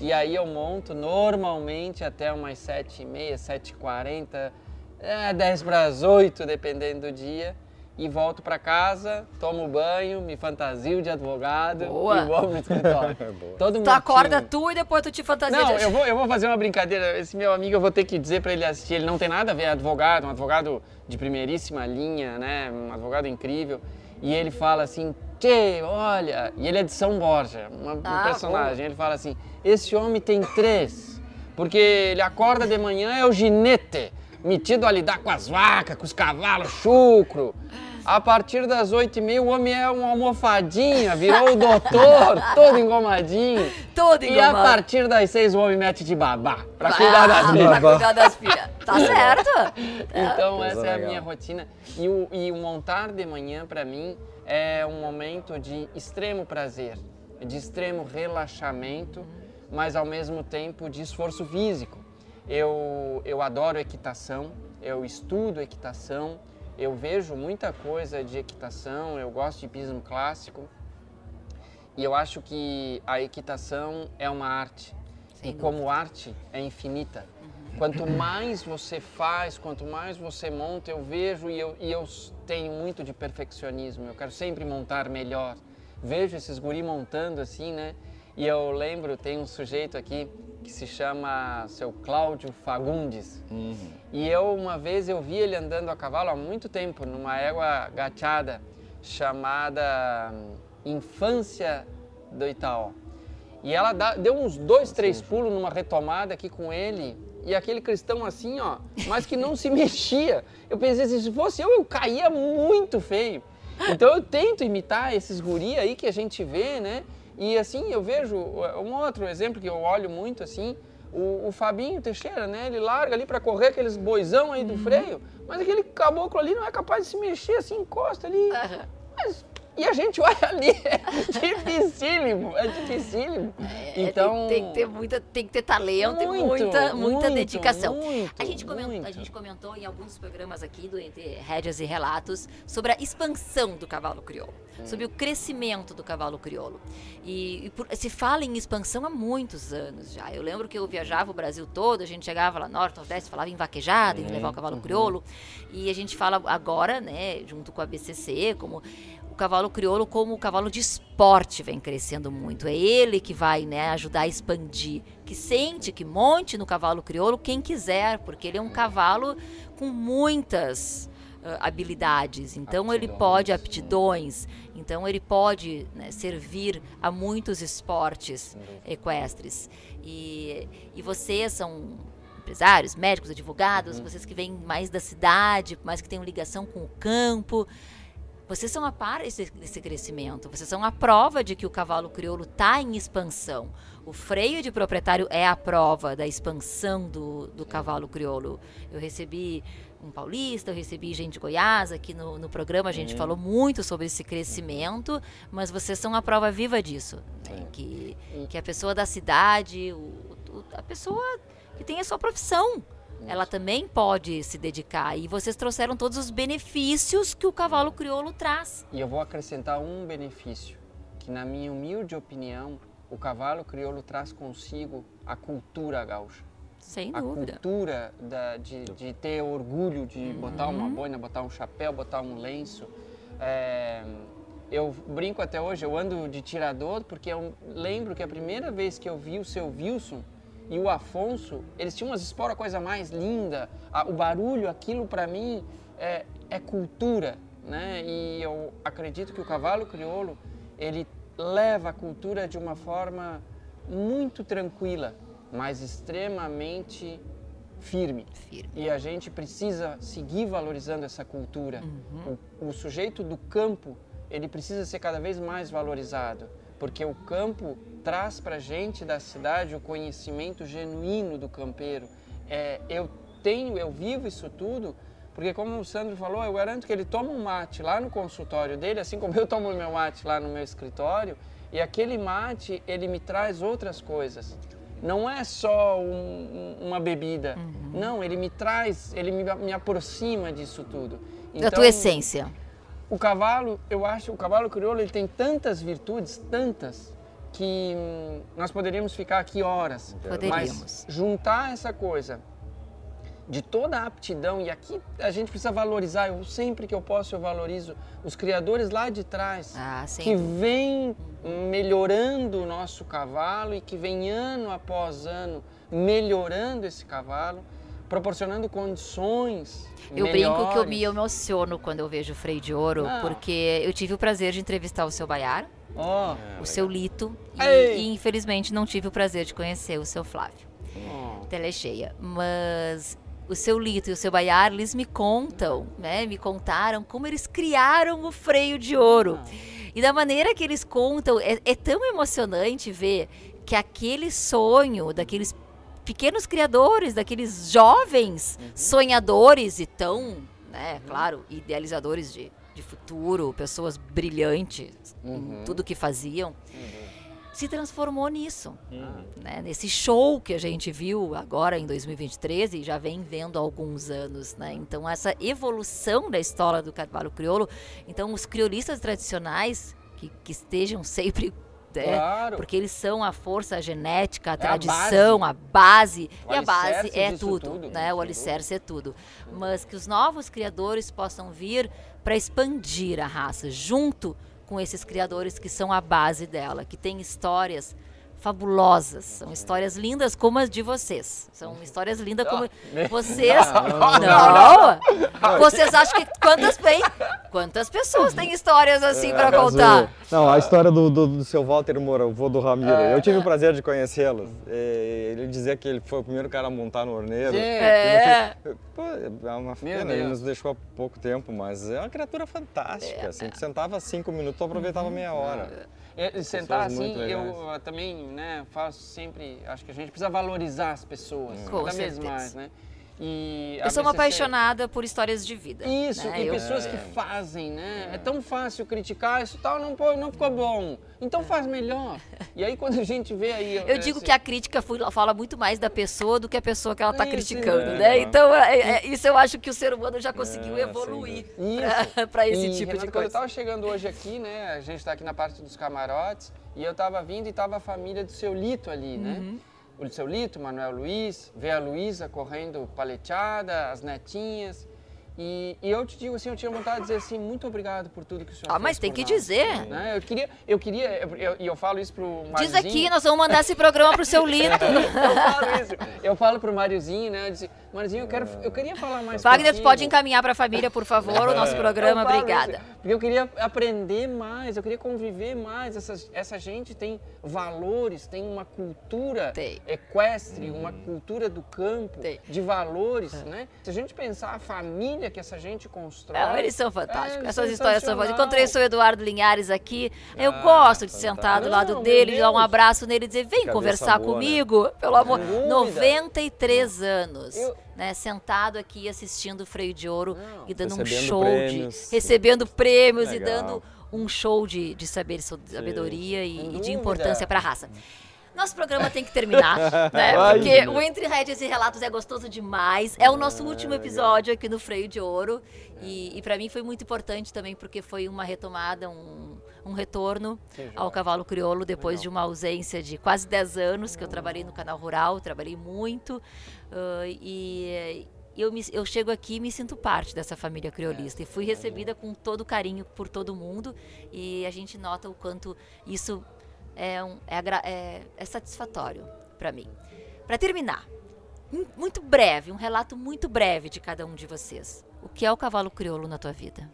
E aí eu monto normalmente até umas 7 e meia, 7 e 40, é, 10 para as 8, dependendo do dia. E volto para casa, tomo banho, me fantasio de advogado Boa. e vou pro escritório. Boa. Todo Tu acorda tu e depois tu te fantasia Não, de... eu vou, eu vou fazer uma brincadeira. Esse meu amigo eu vou ter que dizer pra ele assistir. Ele não tem nada a ver, é advogado, um advogado de primeiríssima linha, né? Um advogado incrível. E ele fala assim, Tchê, olha. E ele é de São Borja, uma- um Ah, personagem. Ele fala assim: esse homem tem três. Porque ele acorda de manhã, é o ginete, metido a lidar com as vacas, com os cavalos, chucro. A partir das oito e meia, o homem é uma almofadinha, virou o doutor, todo engomadinho. Todo E a engomado. partir das seis o homem mete de babá pra Ah, cuidar das pra filhas. cuidar das filhas. Tá certo. Então Coisa essa é a minha rotina. E o, e o montar de manhã pra mim é um momento de extremo prazer, de extremo relaxamento, mas ao mesmo tempo de esforço físico. Eu, eu adoro equitação, eu estudo equitação, eu vejo muita coisa de equitação, eu gosto de pismo clássico. E eu acho que a equitação é uma arte. Sem e como arte é infinita. Quanto mais você faz, quanto mais você monta, eu vejo e eu, e eu tenho muito de perfeccionismo. Eu quero sempre montar melhor. Vejo esses guri montando assim, né? E eu lembro, tem um sujeito aqui que se chama seu Cláudio Fagundes. E eu, uma vez, eu vi ele andando a cavalo há muito tempo, numa égua gateada, chamada hum, Infância do Itaó. E ela dá- deu uns dois, três pulos numa retomada aqui com ele. E aquele cristão assim, ó, mas que não se mexia. Eu pensei assim, se fosse eu, eu caía muito feio. Então eu tento imitar esses guri aí que a gente vê, né? E assim, eu vejo uh, um outro exemplo que eu olho muito assim, o, o Fabinho Teixeira, né? Ele larga ali para correr aqueles boizão aí do freio, mas aquele caboclo ali não é capaz de se mexer assim, encosta ali. Mas, e a gente olha ali, é dificílimo, é dificílimo. É, então, tem, tem que ter muita, tem que ter talento e Muito, muita, muita muito, dedicação. muito, a, gente comentou, a gente comentou em alguns programas aqui do Entre Rédeas e Relatos sobre a expansão do cavalo crioulo, sobre o crescimento do cavalo crioulo. E, e por- se fala em expansão há muitos anos já. Eu lembro que eu viajava o Brasil todo, a gente chegava lá norte, nordeste, falava em vaquejada, em levar o cavalo crioulo. E a gente fala agora, né, junto com a BCC, como o cavalo crioulo como o cavalo de esporte vem crescendo muito. É ele que vai né, ajudar a expandir. Que sente, que monte no cavalo crioulo quem quiser, porque ele é um cavalo com muitas ah, habilidades. Então ele Aptidões, pode, sim. aptidões. Então ele pode né, servir a muitos esportes equestres. E, e vocês são empresários, médicos, advogados, vocês que vêm mais da cidade, mais que tenham ligação com o campo. Vocês são a par desse, desse crescimento. Vocês são a prova de que o cavalo crioulo está em expansão. O freio de proprietário é a prova da expansão do, do cavalo crioulo. Eu recebi um paulista, eu recebi gente de Goiás. Aqui no, no programa a gente falou muito sobre esse crescimento, mas vocês são a prova viva disso. né? Que, que a pessoa da cidade, o- o- a pessoa que tem a sua profissão, ela também pode se dedicar. E vocês trouxeram todos os benefícios que o cavalo crioulo traz. E eu vou acrescentar um benefício, que, na minha humilde opinião, o cavalo crioulo traz consigo a cultura gaúcha. Sem a dúvida. cultura da- de, de ter orgulho de botar uma boina, botar um chapéu, botar um lenço. É, eu brinco até hoje, eu ando de tirador porque eu lembro que a primeira vez que eu vi o seu Wilson e o Afonso, eles tinham umas esporas coisa mais linda, o barulho, aquilo para mim é, é cultura, né? E eu acredito que o cavalo crioulo ele leva a cultura de uma forma muito tranquila, mas extremamente firme. Firme. E a gente precisa seguir valorizando essa cultura. O, o sujeito do campo, ele precisa ser cada vez mais valorizado, porque o campo traz para gente da cidade o conhecimento genuíno do campeiro. É, eu tenho, eu vivo isso tudo, porque como o Sandro falou, eu garanto que ele toma um mate lá no consultório dele, assim como eu tomo meu mate lá no meu escritório, e aquele mate, ele me traz outras coisas. Não é só um- um- uma bebida. Não, ele me traz, ele me, me aproxima disso tudo. Da tua essência. O cavalo, eu acho, o cavalo crioulo, ele tem tantas virtudes, tantas, que hum, nós poderíamos ficar aqui horas. Poderíamos. Mas juntar essa coisa de toda a aptidão, e aqui a gente precisa valorizar, eu sempre que eu posso eu valorizo os criadores lá de trás, Ah, que vem melhorando o nosso cavalo e que vem ano após ano melhorando esse cavalo, proporcionando condições Eu brinco que eu me emociono quando eu vejo o Freio de Ouro, Não. porque eu tive o prazer de entrevistar o seu Baiar, Ó, o seu Lito, e, e, infelizmente não tive o prazer de conhecer o seu Flávio. ó. Tela é cheia. Mas o seu Lito e o seu Baiar, eles me contam, né? Me contaram como eles criaram o freio de ouro. E da maneira que eles contam, é, é tão emocionante ver que aquele sonho daqueles pequenos criadores, daqueles jovens sonhadores e tão, né, claro, idealizadores de, de futuro, pessoas brilhantes Uhum. em tudo que faziam, se transformou nisso né, nesse show que a gente viu agora em 2023 e já vem vendo há alguns anos, né? Então essa evolução da história do cavalo crioulo, então os criolistas tradicionais que, que estejam sempre Claro. porque eles são a força genética, a a tradição, a base, O e a base é tudo, tudo, né? O alicerce é tudo. Mas que os novos criadores possam vir para expandir a raça junto com esses criadores que são a base dela, que têm histórias fabulosas, são histórias lindas como as de vocês. São histórias lindas como Ah, vocês. Não. Vocês acham que quantas bem, quantas pessoas têm histórias assim para Mas o- contar? Não, a história do, do, do seu Walter Moura, o vô do Ramiro. É. Eu tive o prazer de conhecê-lo. E Ele dizia que ele foi o primeiro cara a montar no orneiro. Sim. É. Pô, é uma pena, ele nos deixou há pouco tempo, mas é uma criatura fantástica. Assim, sentava cinco minutos, aproveitava meia hora. E sentar assim, eu ah, também, né, faço sempre, acho que a gente precisa valorizar as pessoas, Com cada vez mais, né? E Eu sou uma BCC apaixonada por histórias de vida. Isso, né? e Eu- pessoas que fazem, né? É. tão fácil criticar, isso tal não, pô- não ficou bom. Então faz melhor. E aí quando a gente vê aí... Eu digo que a crítica fala muito mais da pessoa do que a pessoa que ela está criticando, é. né? Então, é- é- isso eu acho que o ser humano já conseguiu É, evoluir para esse E, tipo Renato, de Quando eu coisa. estava chegando hoje aqui, né? A gente está aqui na parte dos camarotes e eu estava vindo e estava a família do seu Lito ali, Uhum. né? O seu Lito, Manuel Luiz, vê a Luísa correndo paleteada, as netinhas. E, e eu te digo assim, eu tinha vontade de dizer assim, muito obrigado por tudo que o senhor Ah, fez mas tem que nós. dizer. Né? Eu queria, eu queria, eu- eu- e eu, falo isso pro Mariozinho. Diz aqui, nós vamos mandar esse programa pro seu Lito. eu falo isso. Eu falo pro Mariozinho, né? Eu disse, Mariozinho, eu, quero, eu queria falar mais Wagner, contigo." pode encaminhar para a família, por favor, o nosso programa. Falo Obrigada. porque eu queria aprender mais, eu queria conviver mais. Essa, essa gente tem valores, tem uma cultura Tem. equestre, uma cultura do campo, Tem. de valores, né? Se a gente pensar a família que essa gente constrói... Não, eles são fantásticos. é Essas histórias são fantásticas. Encontrei o seu Eduardo Linhares aqui. Eu Ah, gosto de fantástico. sentar do lado Não, dele, dar um abraço nele e dizer: vem Cabeça conversar boa, né? comigo. Pelo amor. Dúvida. 93 anos. Eu- Né, sentado aqui assistindo o Freio de Ouro Não. e dando um show prêmios. de. recebendo prêmios e Legal. dando um show de, de saber, sabedoria e, e de dúvida. importância para a raça. Nosso programa tem que terminar, né? Porque o Entre Rédeas e Relatos é gostoso demais. É o nosso último episódio aqui no Freio de Ouro. E, e para mim foi muito importante também, porque foi uma retomada, um, um retorno ao cavalo crioulo depois de uma ausência de quase 10 anos que eu trabalhei no canal rural, trabalhei muito. Ah, e eu, me- eu chego aqui e me sinto parte dessa família criolista. E fui recebida com todo carinho por todo mundo. E a gente nota o quanto isso é, um- é é- é satisfatório para mim. Para terminar, mu- muito breve, um relato muito breve de cada um de vocês. O que é o cavalo crioulo na tua vida?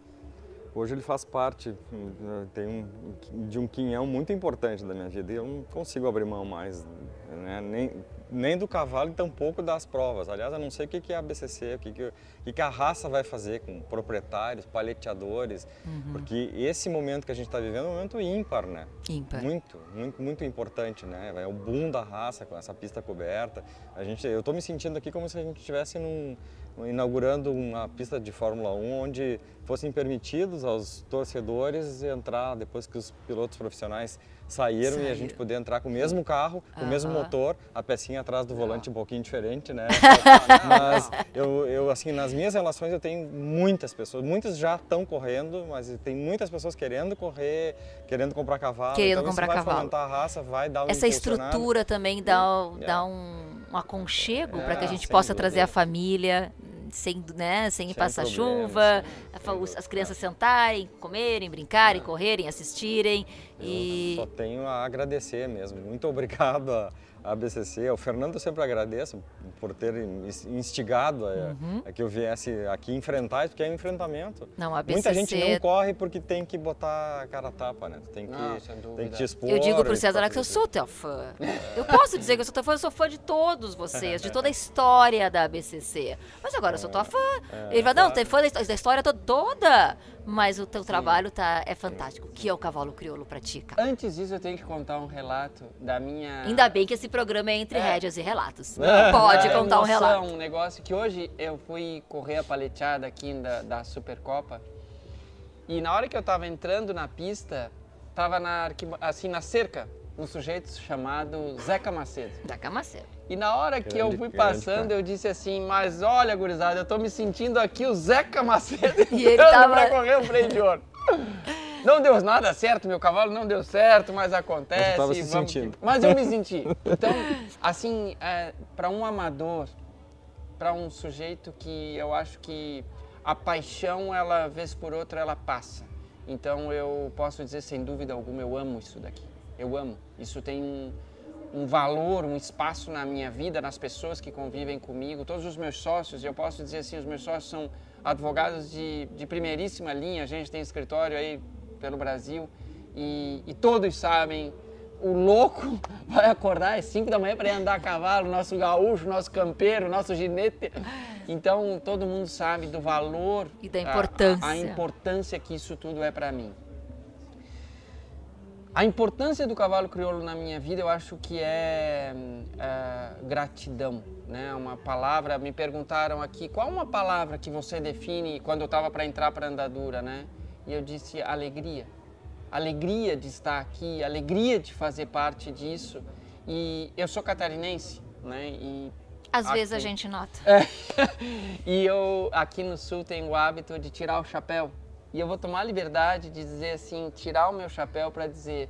Hoje ele faz parte hum, tem um, de um quinhão muito importante da minha vida e eu não consigo abrir mão mais, né? nem, nem do cavalo e tampouco das provas. Aliás, eu não sei o que é a BCC, o que, que, a raça vai fazer com proprietários, paleteadores, porque esse momento que a gente está vivendo é um momento ímpar, né? Ímpar. Muito, muito, muito importante, né? É o boom da raça com essa pista coberta. A gente, eu estou me sentindo aqui como se a gente estivesse num, inaugurando uma pista de Fórmula 1 onde fossem permitidos aos torcedores entrar depois que os pilotos profissionais saíram e a gente poder entrar com o mesmo carro, com o mesmo motor, a pecinha atrás do volante um pouquinho diferente, né? Mas eu, eu, assim, nas minhas relações eu tenho muitas pessoas, muitas já estão correndo, mas tem muitas pessoas querendo correr, querendo comprar cavalo. Querendo então comprar isso vai cavalo. fomentar a raça, vai dar uma Essa impulsionada. estrutura também dá, É. dá um, um aconchego para que a É, gente possa dúvida. trazer a família sem, né, sem, Sem passar chuva, sem- a as crianças sentarem, comerem, brincarem, correrem, assistirem. Eu E só tenho a agradecer mesmo. Muito obrigado à à BCC. Ao Fernando eu sempre agradeço por ter ins- instigado a, Uhum. a que eu viesse aqui enfrentar isso, porque é um enfrentamento. não, a Muita gente BCC não corre porque tem que botar a cara a tapa, né? Tem que, Não, tem que te expor. Eu digo pro e César que eu sou teu fã. Eu posso dizer que eu sou teu fã, eu sou fã de todos vocês, de toda a história da ABCC. Mas agora eu sou tua fã. É, Ele vai, não, tem fã da his- da história to- toda. Mas o teu trabalho tá, é fantástico. O que é o cavalo crioulo pra ti, cara? Antes disso, eu tenho que contar um relato da minha. Ainda bem que esse programa é entre É. rédeas e relatos. É. Pode É, contar um relato. Um negócio que hoje eu fui correr a paleteada aqui da, da Supercopa e na hora que eu tava entrando na pista, tava na, assim, na cerca um sujeito chamado Zeca Macedo. Da Camaceira. E na hora que eu Grande, fui grande passando, cara. eu disse assim, mas olha, gurizada, eu tô me sentindo aqui o Zeca Macedo E ele tava- pra correr o freio de ouro. Não deu nada certo, meu cavalo não deu certo, mas acontece. Mas tava se vamos- sentindo. Mas eu me senti. Então, assim, é, para um amador, para um sujeito que eu acho que a paixão, ela, vez por outra, ela passa. Então, eu posso dizer, sem dúvida alguma, eu amo isso daqui. Eu amo. Isso tem um, um valor, um espaço na minha vida, nas pessoas que convivem comigo, todos os meus sócios, eu posso dizer assim, os meus sócios são advogados de, de primeiríssima linha, a gente tem escritório aí pelo Brasil e, e todos sabem, o louco vai acordar às 5 da manhã para ir andar a cavalo, nosso gaúcho, nosso campeiro, nosso ginete. Então todo mundo sabe do valor E da importância. a, a importância que isso tudo é para mim. A importância do cavalo crioulo na minha vida, eu acho que é, é, gratidão, né? Uma palavra. Me perguntaram aqui qual uma palavra que você define quando eu estava para entrar para andadura, né? E eu disse alegria, alegria de estar aqui, alegria de fazer parte disso. E eu sou catarinense, né? E Às vezes a aqui- gente nota. é. e eu aqui no sul tenho o hábito de tirar o chapéu. E eu vou tomar a liberdade de dizer assim, tirar o meu chapéu para dizer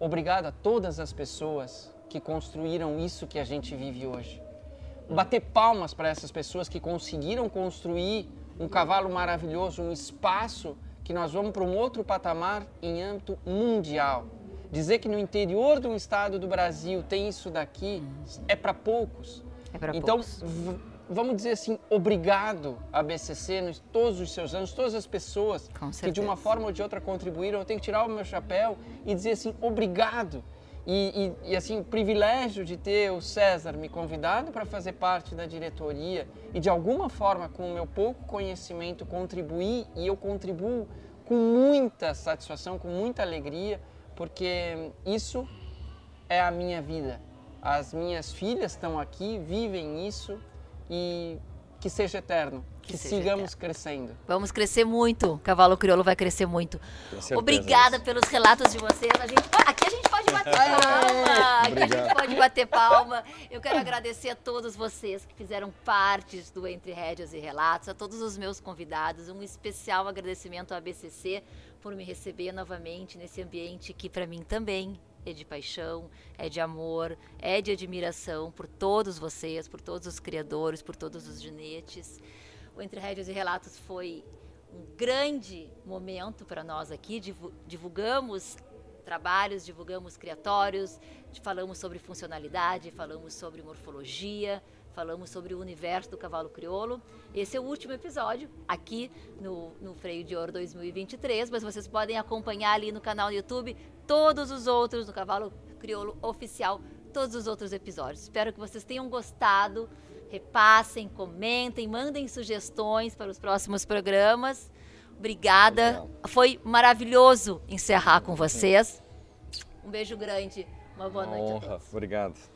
obrigado a todas as pessoas que construíram isso que a gente vive hoje. Bater palmas para essas pessoas que conseguiram construir um cavalo maravilhoso, um espaço que nós vamos para um outro patamar em âmbito mundial. Dizer que no interior de um estado do Brasil tem isso daqui é para poucos. É pra Então, poucos. vamos dizer assim, obrigado a BCC, nos todos os seus anos, todas as pessoas que de uma forma ou de outra contribuíram. Eu tenho que tirar o meu chapéu e dizer assim, obrigado. E, e- e, assim, o privilégio de ter o César me convidado para fazer parte da diretoria e de alguma forma, com o meu pouco conhecimento, contribuir e eu contribuo com muita satisfação, com muita alegria, porque isso é a minha vida. As minhas filhas estão aqui, vivem isso e que seja eterno. Que, sigamos crescendo. Vamos crescer muito. O cavalo crioulo vai crescer muito. Obrigada pelos relatos de vocês. A gente, aqui a gente pode bater palma. Aqui a gente pode bater palma. Eu quero agradecer a todos vocês que fizeram parte do Entre Rédeas e Relatos, a todos os meus convidados. Um especial agradecimento à BCC por me receber novamente nesse ambiente que para mim também é de paixão, é de amor, é de admiração por todos vocês, por todos os criadores, por todos os ginetes. O Entre Rédeas e Relatos foi um grande momento para nós aqui. Divu- Divulgamos trabalhos, divulgamos criatórios, falamos sobre funcionalidade, falamos sobre morfologia, falamos sobre o universo do cavalo crioulo. Esse é o último episódio aqui no, no Freio de Ouro 2023, mas vocês podem acompanhar ali no canal do YouTube todos os outros, no Cavalo Crioulo Oficial, todos os outros episódios. Espero que vocês tenham gostado. Repassem, comentem, mandem sugestões para os próximos programas. Obrigada. Foi maravilhoso encerrar com vocês. Um beijo grande. Uma boa Uma noite honra. Obrigado.